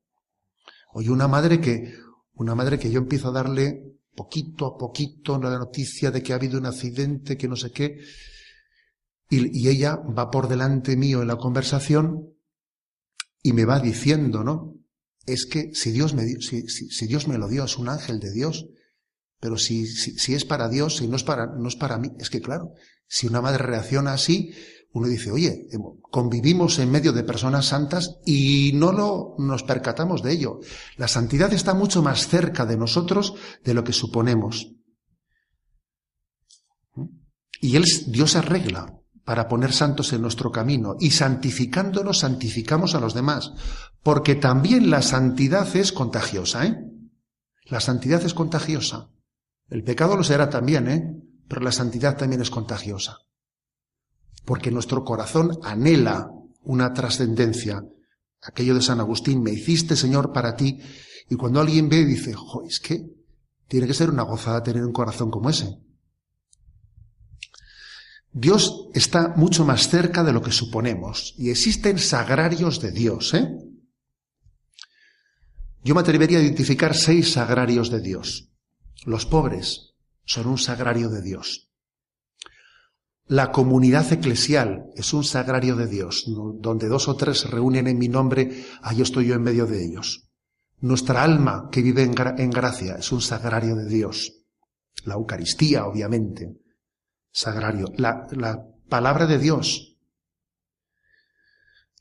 Oye, una madre que, una madre que yo empiezo a darle poquito a poquito la noticia de que ha habido un accidente, que no sé qué, y, y ella va por delante mío en la conversación y me va diciendo, ¿no? es que si Dios me, si, si, Dios me lo dio, es un ángel de Dios, pero si, si, es para Dios, si no es para, no es para mí, es que claro, si una madre reacciona así, uno dice, oye, convivimos en medio de personas santas y no lo, nos percatamos de ello. La santidad está mucho más cerca de nosotros de lo que suponemos. Y él, Dios arregla para poner santos en nuestro camino y santificándonos santificamos a los demás, porque también la santidad es contagiosa, ¿eh? La santidad es contagiosa. El pecado lo será también, ¿eh? Pero la santidad también es contagiosa. Porque nuestro corazón anhela una trascendencia. Aquello de San Agustín, me hiciste, Señor, para ti. Y cuando alguien ve, dice, jo, es que tiene que ser una gozada tener un corazón como ese. Dios está mucho más cerca de lo que suponemos y existen sagrarios de Dios. ¿eh? Yo me atrevería a identificar seis sagrarios de Dios. Los pobres son un sagrario de Dios. La comunidad eclesial es un sagrario de Dios, donde dos o tres se reúnen en mi nombre, ahí estoy yo en medio de ellos. Nuestra alma que vive en, gracia es un sagrario de Dios. La Eucaristía, obviamente sagrario. La, la palabra de Dios.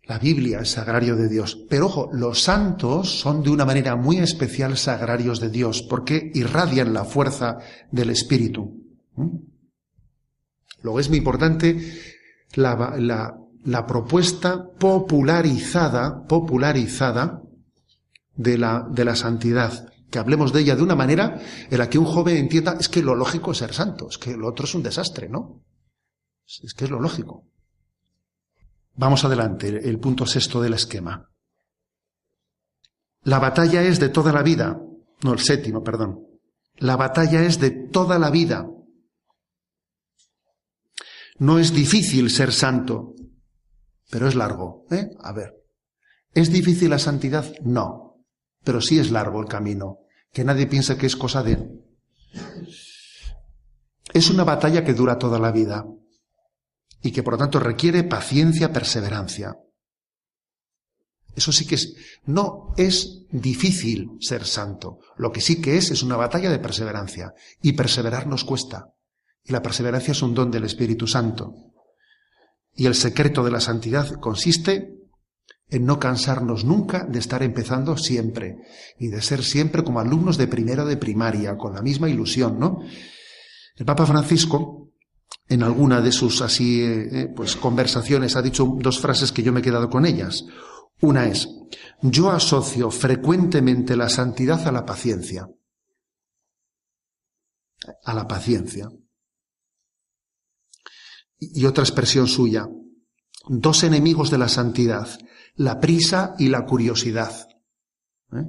La Biblia es sagrario de Dios. Pero ojo, los santos son de una manera muy especial sagrarios de Dios porque irradian la fuerza del Espíritu. Luego es muy importante la, la, propuesta popularizada, popularizada de la, de la santidad que hablemos de ella de una manera en la que un joven entienda, es que lo lógico es ser santo, es que lo otro es un desastre, ¿no? Es que es lo lógico. Vamos adelante, el punto sexto del esquema. La batalla es de toda la vida, no el séptimo, perdón. La batalla es de toda la vida. No es difícil ser santo, pero es largo, ¿eh? A ver. ¿Es difícil la santidad? No pero sí es largo el camino, que nadie piense que es cosa de... Es una batalla que dura toda la vida y que por lo tanto requiere paciencia, perseverancia. Eso sí que es, no es difícil ser santo. Lo que sí que es es una batalla de perseverancia. Y perseverar nos cuesta. Y la perseverancia es un don del Espíritu Santo. Y el secreto de la santidad consiste en no cansarnos nunca de estar empezando siempre y de ser siempre como alumnos de primero de primaria, con la misma ilusión, ¿no? El Papa Francisco, en alguna de sus así, eh, eh, pues conversaciones, ha dicho dos frases que yo me he quedado con ellas. Una es, yo asocio frecuentemente la santidad a la paciencia. A la paciencia. Y otra expresión suya, dos enemigos de la santidad, la prisa y la curiosidad. ¿Eh?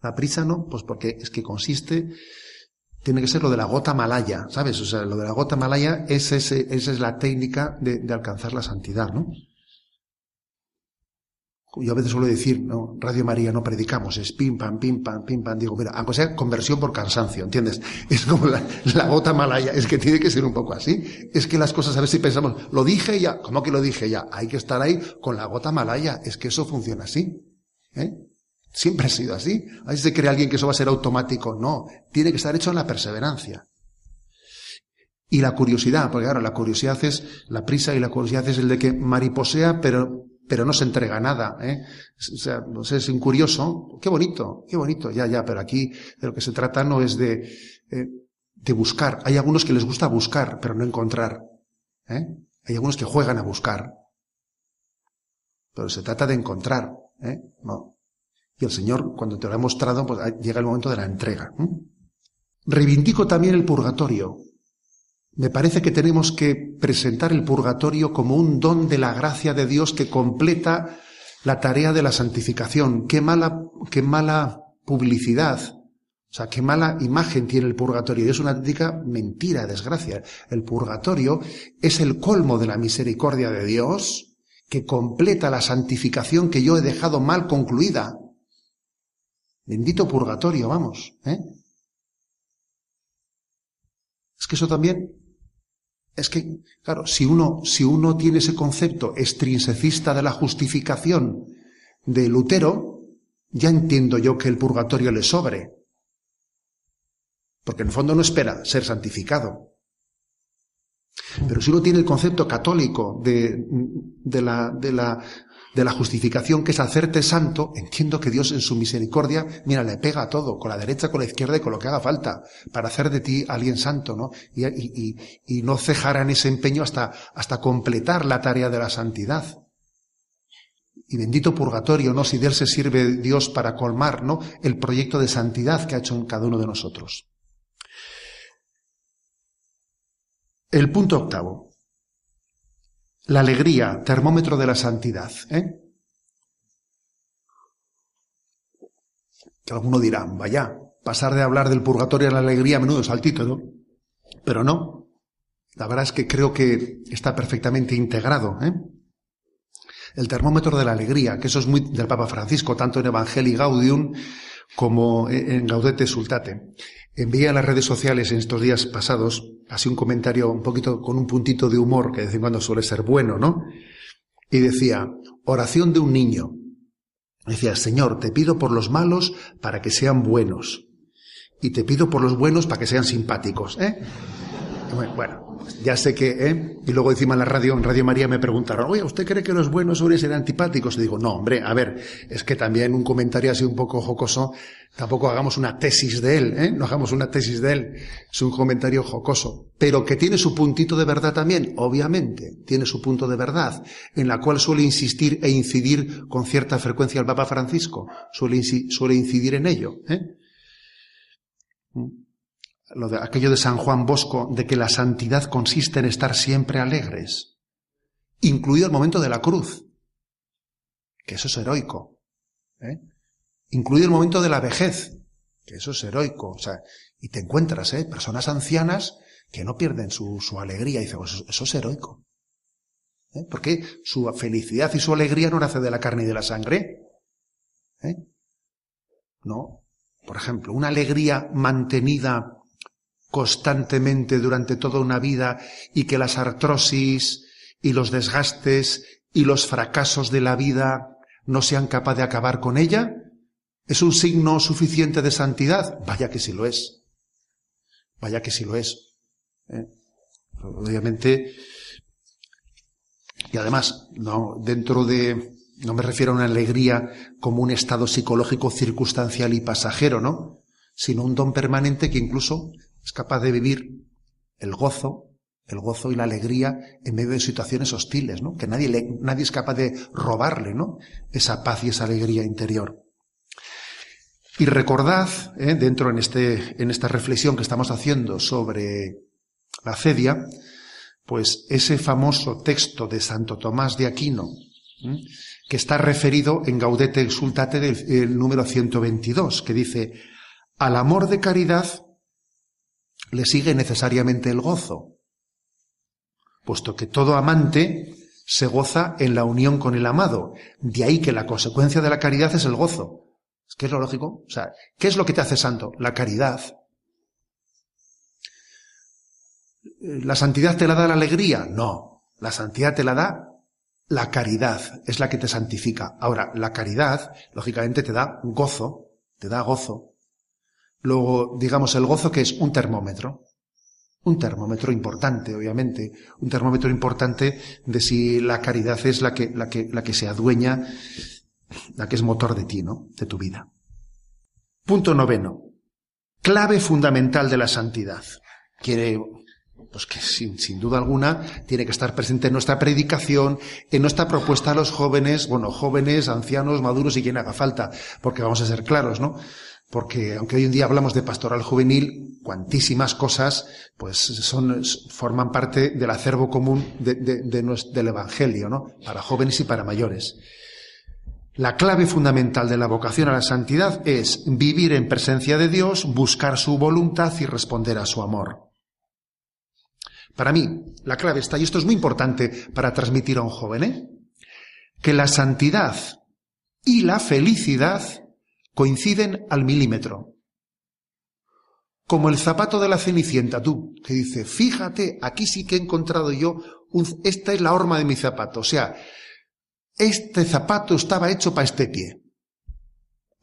La prisa no, pues porque es que consiste, tiene que ser lo de la gota malaya, ¿sabes? O sea, lo de la gota malaya es esa es la técnica de, de alcanzar la santidad, ¿no? Yo a veces suelo decir, no, Radio María no predicamos, es pim pam, pim pam, pim pam. Digo, mira, aunque sea conversión por cansancio, ¿entiendes? Es como la, gota malaya, es que tiene que ser un poco así. Es que las cosas, a ver si pensamos, lo dije ya, ¿cómo que lo dije ya? Hay que estar ahí con la gota malaya, es que eso funciona así. ¿eh? Siempre ha sido así. Ahí se cree alguien que eso va a ser automático. No, tiene que estar hecho en la perseverancia. Y la curiosidad, porque claro, la curiosidad es, la prisa y la curiosidad es el de que mariposea, pero pero no se entrega nada, ¿eh? O sea, no sé, es incurioso. Qué bonito, qué bonito, ya, ya, pero aquí de lo que se trata no es de, eh, de buscar. Hay algunos que les gusta buscar, pero no encontrar. ¿eh? Hay algunos que juegan a buscar. Pero se trata de encontrar, ¿eh? No. Y el Señor, cuando te lo ha mostrado, pues llega el momento de la entrega. Reivindico también el purgatorio. Me parece que tenemos que presentar el purgatorio como un don de la gracia de Dios que completa la tarea de la santificación. Qué mala, qué mala publicidad, o sea, qué mala imagen tiene el purgatorio. Es una auténtica mentira, desgracia. El purgatorio es el colmo de la misericordia de Dios que completa la santificación que yo he dejado mal concluida. Bendito purgatorio, vamos. ¿eh? Es que eso también es que, claro, si uno, si uno tiene ese concepto extrinsecista de la justificación de Lutero, ya entiendo yo que el purgatorio le sobre. Porque en el fondo no espera ser santificado. Pero si uno tiene el concepto católico de, de, la, de la de la justificación, que es hacerte santo, entiendo que Dios en su misericordia, mira, le pega a todo, con la derecha, con la izquierda y con lo que haga falta, para hacer de ti alguien santo, ¿no? Y, no cejará en ese empeño hasta, hasta completar la tarea de la santidad. Y bendito purgatorio, ¿no? Si de él se sirve Dios para colmar, ¿no? El proyecto de santidad que ha hecho en cada uno de nosotros. El punto octavo. La alegría, termómetro de la santidad. ¿eh? Que alguno dirá, vaya, pasar de hablar del purgatorio a la alegría a menudo saltito, ¿no? Pero no. La verdad es que creo que está perfectamente integrado. ¿eh? El termómetro de la alegría, que eso es muy del Papa Francisco, tanto en Evangelii Gaudium como en Gaudete Sultate. Envié a las redes sociales en estos días pasados así un comentario un poquito con un puntito de humor que de vez en cuando suele ser bueno, ¿no? Y decía, oración de un niño. Decía, Señor, te pido por los malos para que sean buenos. Y te pido por los buenos para que sean simpáticos, ¿eh? Bueno, ya sé que, ¿eh? Y luego encima en la radio, en Radio María me preguntaron, oye, ¿usted cree que los buenos suelen ser antipáticos? Y digo, no, hombre, a ver, es que también un comentario así un poco jocoso, tampoco hagamos una tesis de él, ¿eh? No hagamos una tesis de él. Es un comentario jocoso. Pero que tiene su puntito de verdad también, obviamente, tiene su punto de verdad, en la cual suele insistir e incidir con cierta frecuencia el Papa Francisco. Suele, suele incidir en ello, ¿eh? Lo de aquello de San Juan Bosco, de que la santidad consiste en estar siempre alegres, incluido el momento de la cruz, que eso es heroico, ¿eh? incluido el momento de la vejez, que eso es heroico, o sea, y te encuentras, ¿eh? personas ancianas que no pierden su, alegría, y dices, pues eso, es heroico. ¿eh? Porque su felicidad y su alegría no nace de la carne y de la sangre. ¿eh? No. Por ejemplo, una alegría mantenida constantemente durante toda una vida y que las artrosis y los desgastes y los fracasos de la vida no sean capaces de acabar con ella? ¿Es un signo suficiente de santidad? Vaya que sí lo es. Vaya que sí lo es. ¿eh? Obviamente, y además, no, dentro de, No me refiero a una alegría como un estado psicológico circunstancial y pasajero, ¿no? Sino un don permanente que incluso es capaz de vivir el gozo, el gozo y la alegría en medio de situaciones hostiles, ¿no? Que nadie, nadie es capaz de robarle, ¿no? Esa paz y esa alegría interior. Y recordad, ¿eh? dentro en, este, en esta reflexión que estamos haciendo sobre la cedia, pues ese famoso texto de Santo Tomás de Aquino, que está referido en Gaudete Exultate del número 122, que dice, al amor de caridad le sigue necesariamente el gozo, puesto que todo amante se goza en la unión con el amado. De ahí que la consecuencia de la caridad es el gozo. ¿Qué es lo lógico? O sea, ¿qué es lo que te hace santo? La caridad. ¿La santidad te la da la alegría? No. La santidad te la da la caridad. Es la que te santifica. Ahora, la caridad, lógicamente, te da gozo. Te da gozo. Luego, digamos, el gozo que es un termómetro. Un termómetro importante, obviamente. Un termómetro importante de si la caridad es la que, la que, la que se adueña, la que es motor de ti, ¿no? De tu vida. Punto noveno. Clave fundamental de la santidad. Quiere pues que sin, sin, duda alguna tiene que estar presente en nuestra predicación, en nuestra propuesta a los jóvenes, bueno, jóvenes, ancianos, maduros y quien haga falta, porque vamos a ser claros, ¿no? Porque aunque hoy en día hablamos de pastoral juvenil, cuantísimas cosas, pues son, forman parte del acervo común de, de, del Evangelio, ¿no? Para jóvenes y para mayores. La clave fundamental de la vocación a la santidad es vivir en presencia de Dios, buscar su voluntad y responder a su amor. Para mí, la clave está, y esto es muy importante para transmitir a un joven, ¿eh? que la santidad y la felicidad coinciden al milímetro. Como el zapato de la cenicienta, tú, que dice, fíjate, aquí sí que he encontrado yo, esta es la horma de mi zapato. O sea, este zapato estaba hecho para este pie.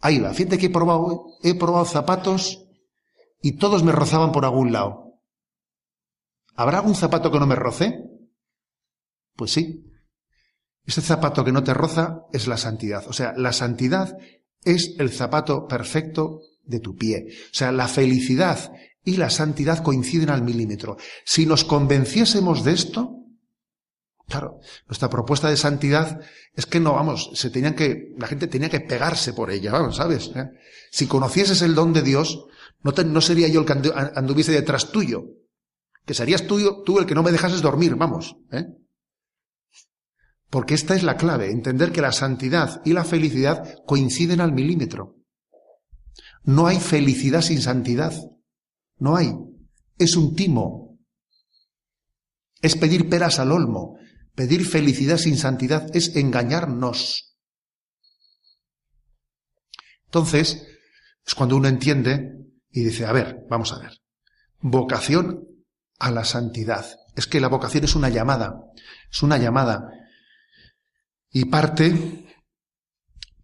Ahí va, fíjate que he probado, he probado zapatos y todos me rozaban por algún lado. ¿Habrá algún zapato que no me roce? Pues sí. Ese zapato que no te roza es la santidad. O sea, la santidad es el zapato perfecto de tu pie. O sea, la felicidad y la santidad coinciden al milímetro. Si nos convenciésemos de esto, claro, nuestra propuesta de santidad es que no, vamos, se tenían que, la gente tenía que pegarse por ella, vamos, ¿sabes? ¿Eh? Si conocieses el don de Dios, no, no sería yo el que anduviese detrás tuyo, que serías tú, tú el que no me dejases dormir, vamos. ¿eh? Porque esta es la clave, entender que la santidad y la felicidad coinciden al milímetro. No hay felicidad sin santidad. No hay. Es un timo. Es pedir peras al olmo. Pedir felicidad sin santidad es engañarnos. Entonces, es cuando uno entiende y dice, a ver, vamos a ver. Vocación a la santidad. Es que la vocación es una llamada, es una llamada. Y parte,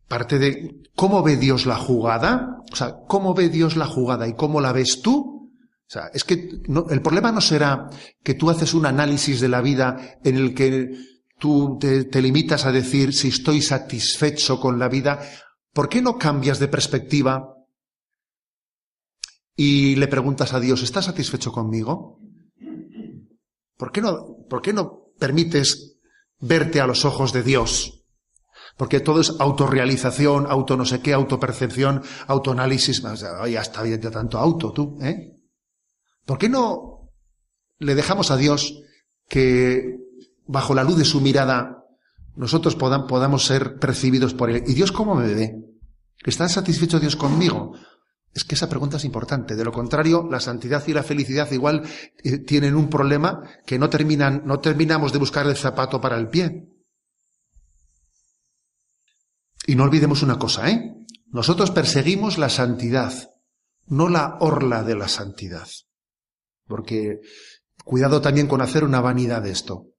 parte de cómo ve Dios la jugada, o sea, cómo ve Dios la jugada y cómo la ves tú. O sea, es que el problema no será que tú haces un análisis de la vida en el que tú te, limitas a decir si estoy satisfecho con la vida. ¿Por qué no cambias de perspectiva y le preguntas a Dios, ¿estás satisfecho conmigo? ¿Por qué no, por qué no permites verte a los ojos de Dios? Porque todo es autorrealización, auto no sé qué, autopercepción, autoanálisis. Ya está bien de tanto auto, tú, ¿eh? ¿Por qué no le dejamos a Dios que bajo la luz de su mirada nosotros podamos ser percibidos por Él? ¿Y Dios cómo me ve? ¿Está satisfecho Dios conmigo? Es que esa pregunta es importante. De lo contrario, la santidad y la felicidad igual eh, tienen un problema que no terminan, no terminamos de buscar el zapato para el pie. Y no olvidemos una cosa, ¿eh? Nosotros perseguimos la santidad, no la orla de la santidad. Porque cuidado también con hacer una vanidad de esto.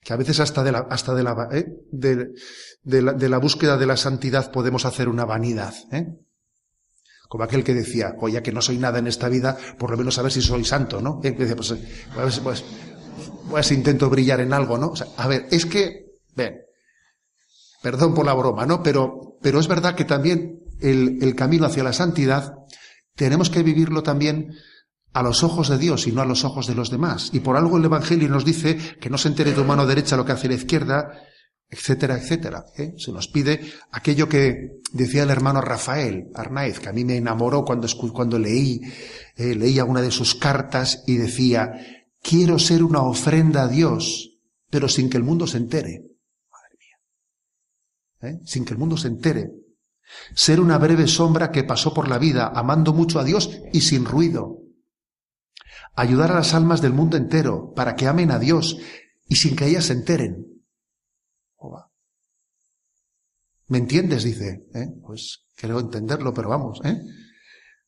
Que a veces hasta de la, hasta de la, ¿eh? de, la, de la búsqueda de la santidad podemos hacer una vanidad, ¿eh? Como aquel que decía, oye, ya que no soy nada en esta vida, por lo menos a ver si soy santo, ¿no? Y decía, pues, pues, pues, pues, intento brillar en algo, ¿no? O a ver, es que, ven, perdón por la broma, ¿no? Pero, pero es verdad que también el, el camino hacia la santidad tenemos que vivirlo también a los ojos de Dios y no a los ojos de los demás. Y por algo el Evangelio nos dice que no se entere tu mano derecha lo que hace la izquierda, etcétera, etcétera. ¿eh? Se nos pide aquello que decía el hermano Rafael Arnaiz, que a mí me enamoró cuando, cuando leí, eh, leía una de sus cartas y decía, quiero ser una ofrenda a Dios, pero sin que el mundo se entere. Madre mía. ¿Eh? Sin que el mundo se entere. Ser una breve sombra que pasó por la vida amando mucho a Dios y sin ruido. Ayudar a las almas del mundo entero para que amen a Dios y sin que ellas se enteren. ¿Me entiendes? Dice. ¿eh? Pues creo entenderlo, pero vamos. ¿eh?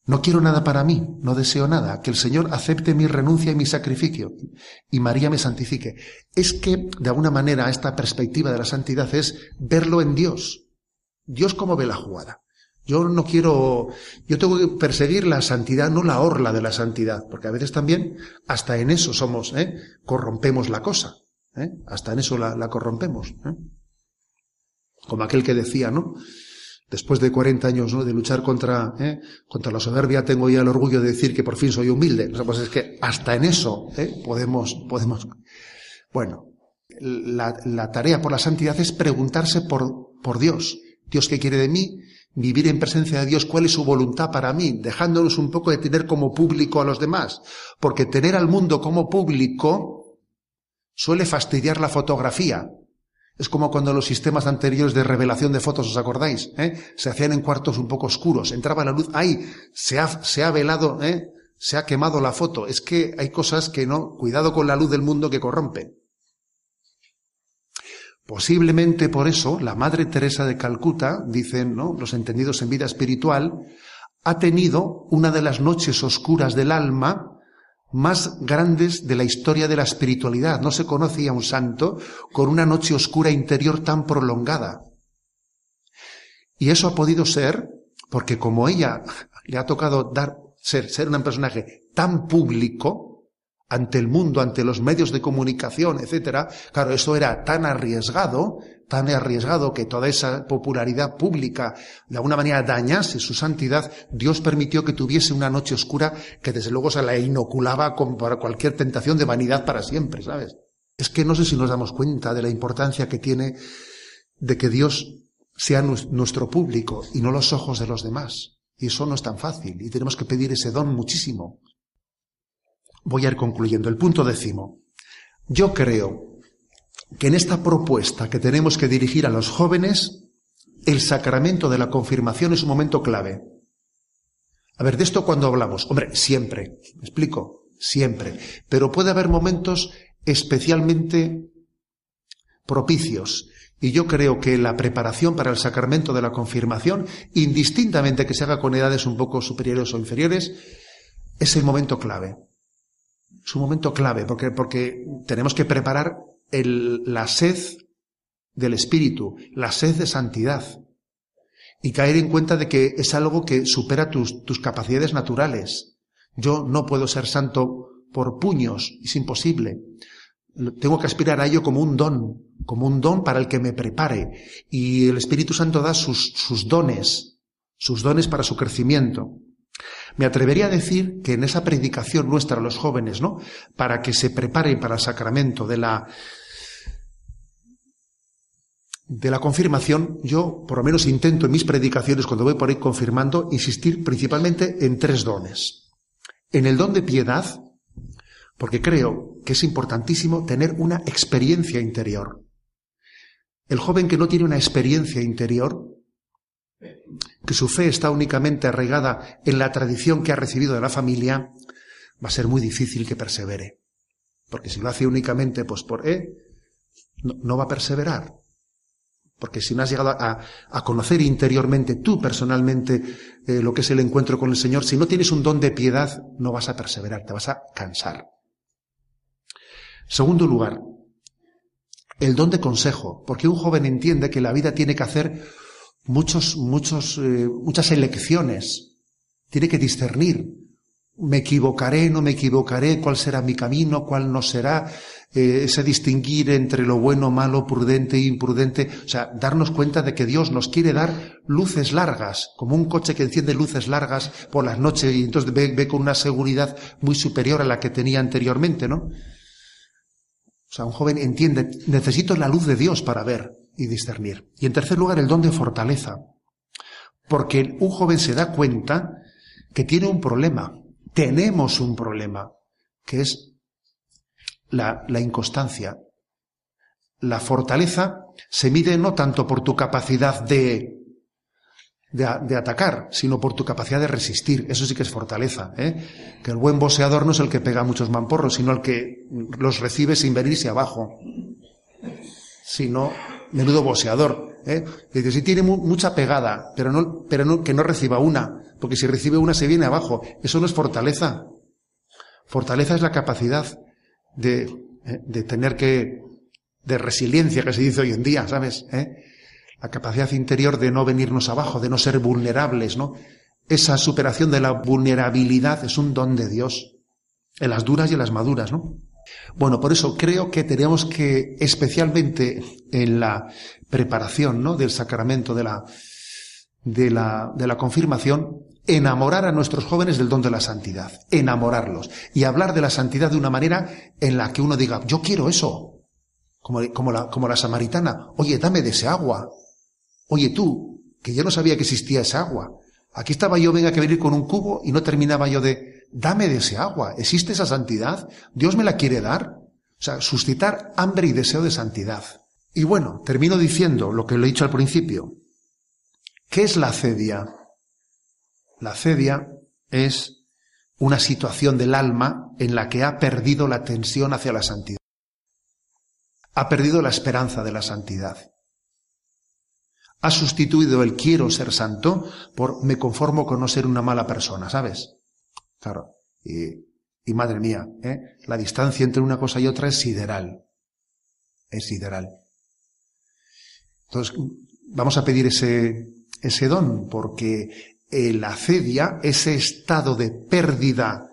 No quiero nada para mí, no deseo nada, que el Señor acepte mi renuncia y mi sacrificio y María me santifique. Es que, de alguna manera, esta perspectiva de la santidad es verlo en Dios. Dios cómo ve la jugada. Yo no quiero, yo tengo que perseguir la santidad, no la orla de la santidad, porque a veces también hasta en eso somos, ¿eh? corrompemos la cosa, ¿eh? hasta en eso la, la corrompemos. ¿eh? Como aquel que decía, ¿no? Después de 40 años ¿no? de luchar contra, ¿eh? contra la soberbia, tengo ya el orgullo de decir que por fin soy humilde. Pues es que hasta en eso ¿eh? podemos, podemos. Bueno, la, la, tarea por la santidad es preguntarse por, por Dios. Dios, ¿qué quiere de mí? Vivir en presencia de Dios, ¿cuál es su voluntad para mí? Dejándonos un poco de tener como público a los demás. Porque tener al mundo como público suele fastidiar la fotografía. Es como cuando los sistemas anteriores de revelación de fotos, ¿os acordáis? ¿Eh? Se hacían en cuartos un poco oscuros. Entraba la luz, ¡ay! Se ha, se ha velado, ¿eh? Se ha quemado la foto. Es que hay cosas que no, cuidado con la luz del mundo que corrompen. Posiblemente por eso la Madre Teresa de Calcuta, dicen ¿no? los entendidos en vida espiritual, ha tenido una de las noches oscuras del alma más grandes de la historia de la espiritualidad. No se conocía un santo con una noche oscura interior tan prolongada. Y eso ha podido ser porque como ella le ha tocado dar, ser, ser un personaje tan público ante el mundo, ante los medios de comunicación, etcétera, claro, eso era tan arriesgado tan arriesgado que toda esa popularidad pública de alguna manera dañase su santidad, Dios permitió que tuviese una noche oscura que desde luego se la inoculaba con cualquier tentación de vanidad para siempre, ¿sabes? Es que no sé si nos damos cuenta de la importancia que tiene de que Dios sea nuestro público y no los ojos de los demás. Y eso no es tan fácil y tenemos que pedir ese don muchísimo. Voy a ir concluyendo. El punto décimo. Yo creo que en esta propuesta que tenemos que dirigir a los jóvenes, el sacramento de la confirmación es un momento clave. A ver, de esto cuando hablamos, hombre, siempre, ¿me explico? Siempre. Pero puede haber momentos especialmente propicios. Y yo creo que la preparación para el sacramento de la confirmación, indistintamente que se haga con edades un poco superiores o inferiores, es el momento clave. Es un momento clave porque, porque tenemos que preparar la sed del Espíritu, la sed de santidad. Y caer en cuenta de que es algo que supera tus, tus capacidades naturales. Yo no puedo ser santo por puños, es imposible. Tengo que aspirar a ello como un don, como un don para el que me prepare. Y el Espíritu Santo da sus, sus dones, sus dones para su crecimiento. Me atrevería a decir que en esa predicación nuestra a los jóvenes, ¿no? Para que se preparen para el sacramento de la, de la confirmación, yo por lo menos intento en mis predicaciones, cuando voy por ahí confirmando, insistir principalmente en tres dones. En el don de piedad, porque creo que es importantísimo tener una experiencia interior. El joven que no tiene una experiencia interior, que su fe está únicamente arraigada en la tradición que ha recibido de la familia, va a ser muy difícil que persevere. Porque si lo hace únicamente pues por E, no va a perseverar. Porque si no has llegado a, conocer interiormente, tú personalmente, eh, lo que es el encuentro con el Señor, si no tienes un don de piedad, no vas a perseverar, te vas a cansar. Segundo lugar, el don de consejo, porque un joven entiende que la vida tiene que hacer muchos, muchos, eh, muchas elecciones, tiene que discernir me equivocaré, no me equivocaré, cuál será mi camino, cuál no será, eh, ese distinguir entre lo bueno, malo, prudente e imprudente, o sea, darnos cuenta de que Dios nos quiere dar luces largas, como un coche que enciende luces largas por las noches y entonces ve, ve con una seguridad muy superior a la que tenía anteriormente, ¿no? O sea, un joven entiende, necesito la luz de Dios para ver y discernir. Y en tercer lugar, el don de fortaleza. Porque un joven se da cuenta que tiene un problema, tenemos un problema, que es la, inconstancia. La fortaleza se mide no tanto por tu capacidad de, de, atacar, sino por tu capacidad de resistir. Eso sí que es fortaleza. ¿eh? Que el buen boxeador no es el que pega muchos mamporros, sino el que los recibe sin venirse abajo. Sino, menudo boxeador. ¿eh? Dice, si tiene mucha pegada, pero no, pero no, que no reciba una porque si recibe una se viene abajo. Eso no es fortaleza. Fortaleza es la capacidad de, eh, de tener que, de resiliencia que se dice hoy en día, ¿sabes? ¿Eh? La capacidad interior de no venirnos abajo, de no ser vulnerables, ¿no? Esa superación de la vulnerabilidad es un don de Dios, en las duras y en las maduras, ¿no? Bueno, por eso creo que tenemos que, especialmente en la preparación, ¿no? Del sacramento de la, de la, de la confirmación, enamorar a nuestros jóvenes del don de la santidad, enamorarlos y hablar de la santidad de una manera en la que uno diga, yo quiero eso, como, como, la, como la samaritana, oye, dame de ese agua, oye tú, que yo no sabía que existía esa agua, aquí estaba yo, venga que venir con un cubo y no terminaba yo de, dame de ese agua, ¿existe esa santidad? ¿Dios me la quiere dar? O sea, suscitar hambre y deseo de santidad. Y bueno, termino diciendo lo que le he dicho al principio. ¿Qué es la cedia? La cedia es una situación del alma en la que ha perdido la tensión hacia la santidad. Ha perdido la esperanza de la santidad. Ha sustituido el quiero ser santo por me conformo con no ser una mala persona, ¿sabes? Claro. Y, madre mía, ¿eh? la distancia entre una cosa y otra es sideral. Es sideral. Entonces, vamos a pedir ese, ese don, porque la acedia, ese estado de pérdida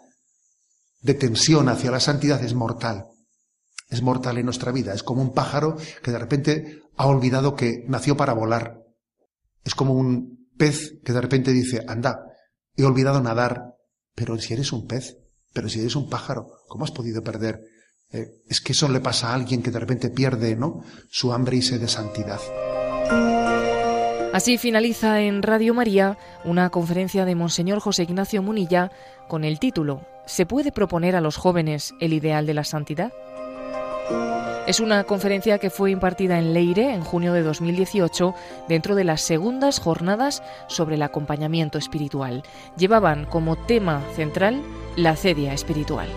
de tensión hacia la santidad es mortal. Es mortal en nuestra vida. Es como un pájaro que de repente ha olvidado que nació para volar. Es como un pez que de repente dice, anda, he olvidado nadar. Pero si eres un pez, pero si eres un pájaro, ¿cómo has podido perder? Eh, es que eso le pasa a alguien que de repente pierde, ¿no? Su hambre y sed de santidad. Así finaliza en Radio María una conferencia de Monseñor José Ignacio Munilla con el título ¿Se puede proponer a los jóvenes el ideal de la santidad? Es una conferencia que fue impartida en Leire en junio de 2018 dentro de las segundas jornadas sobre el acompañamiento espiritual. Llevaban como tema central la cedia espiritual.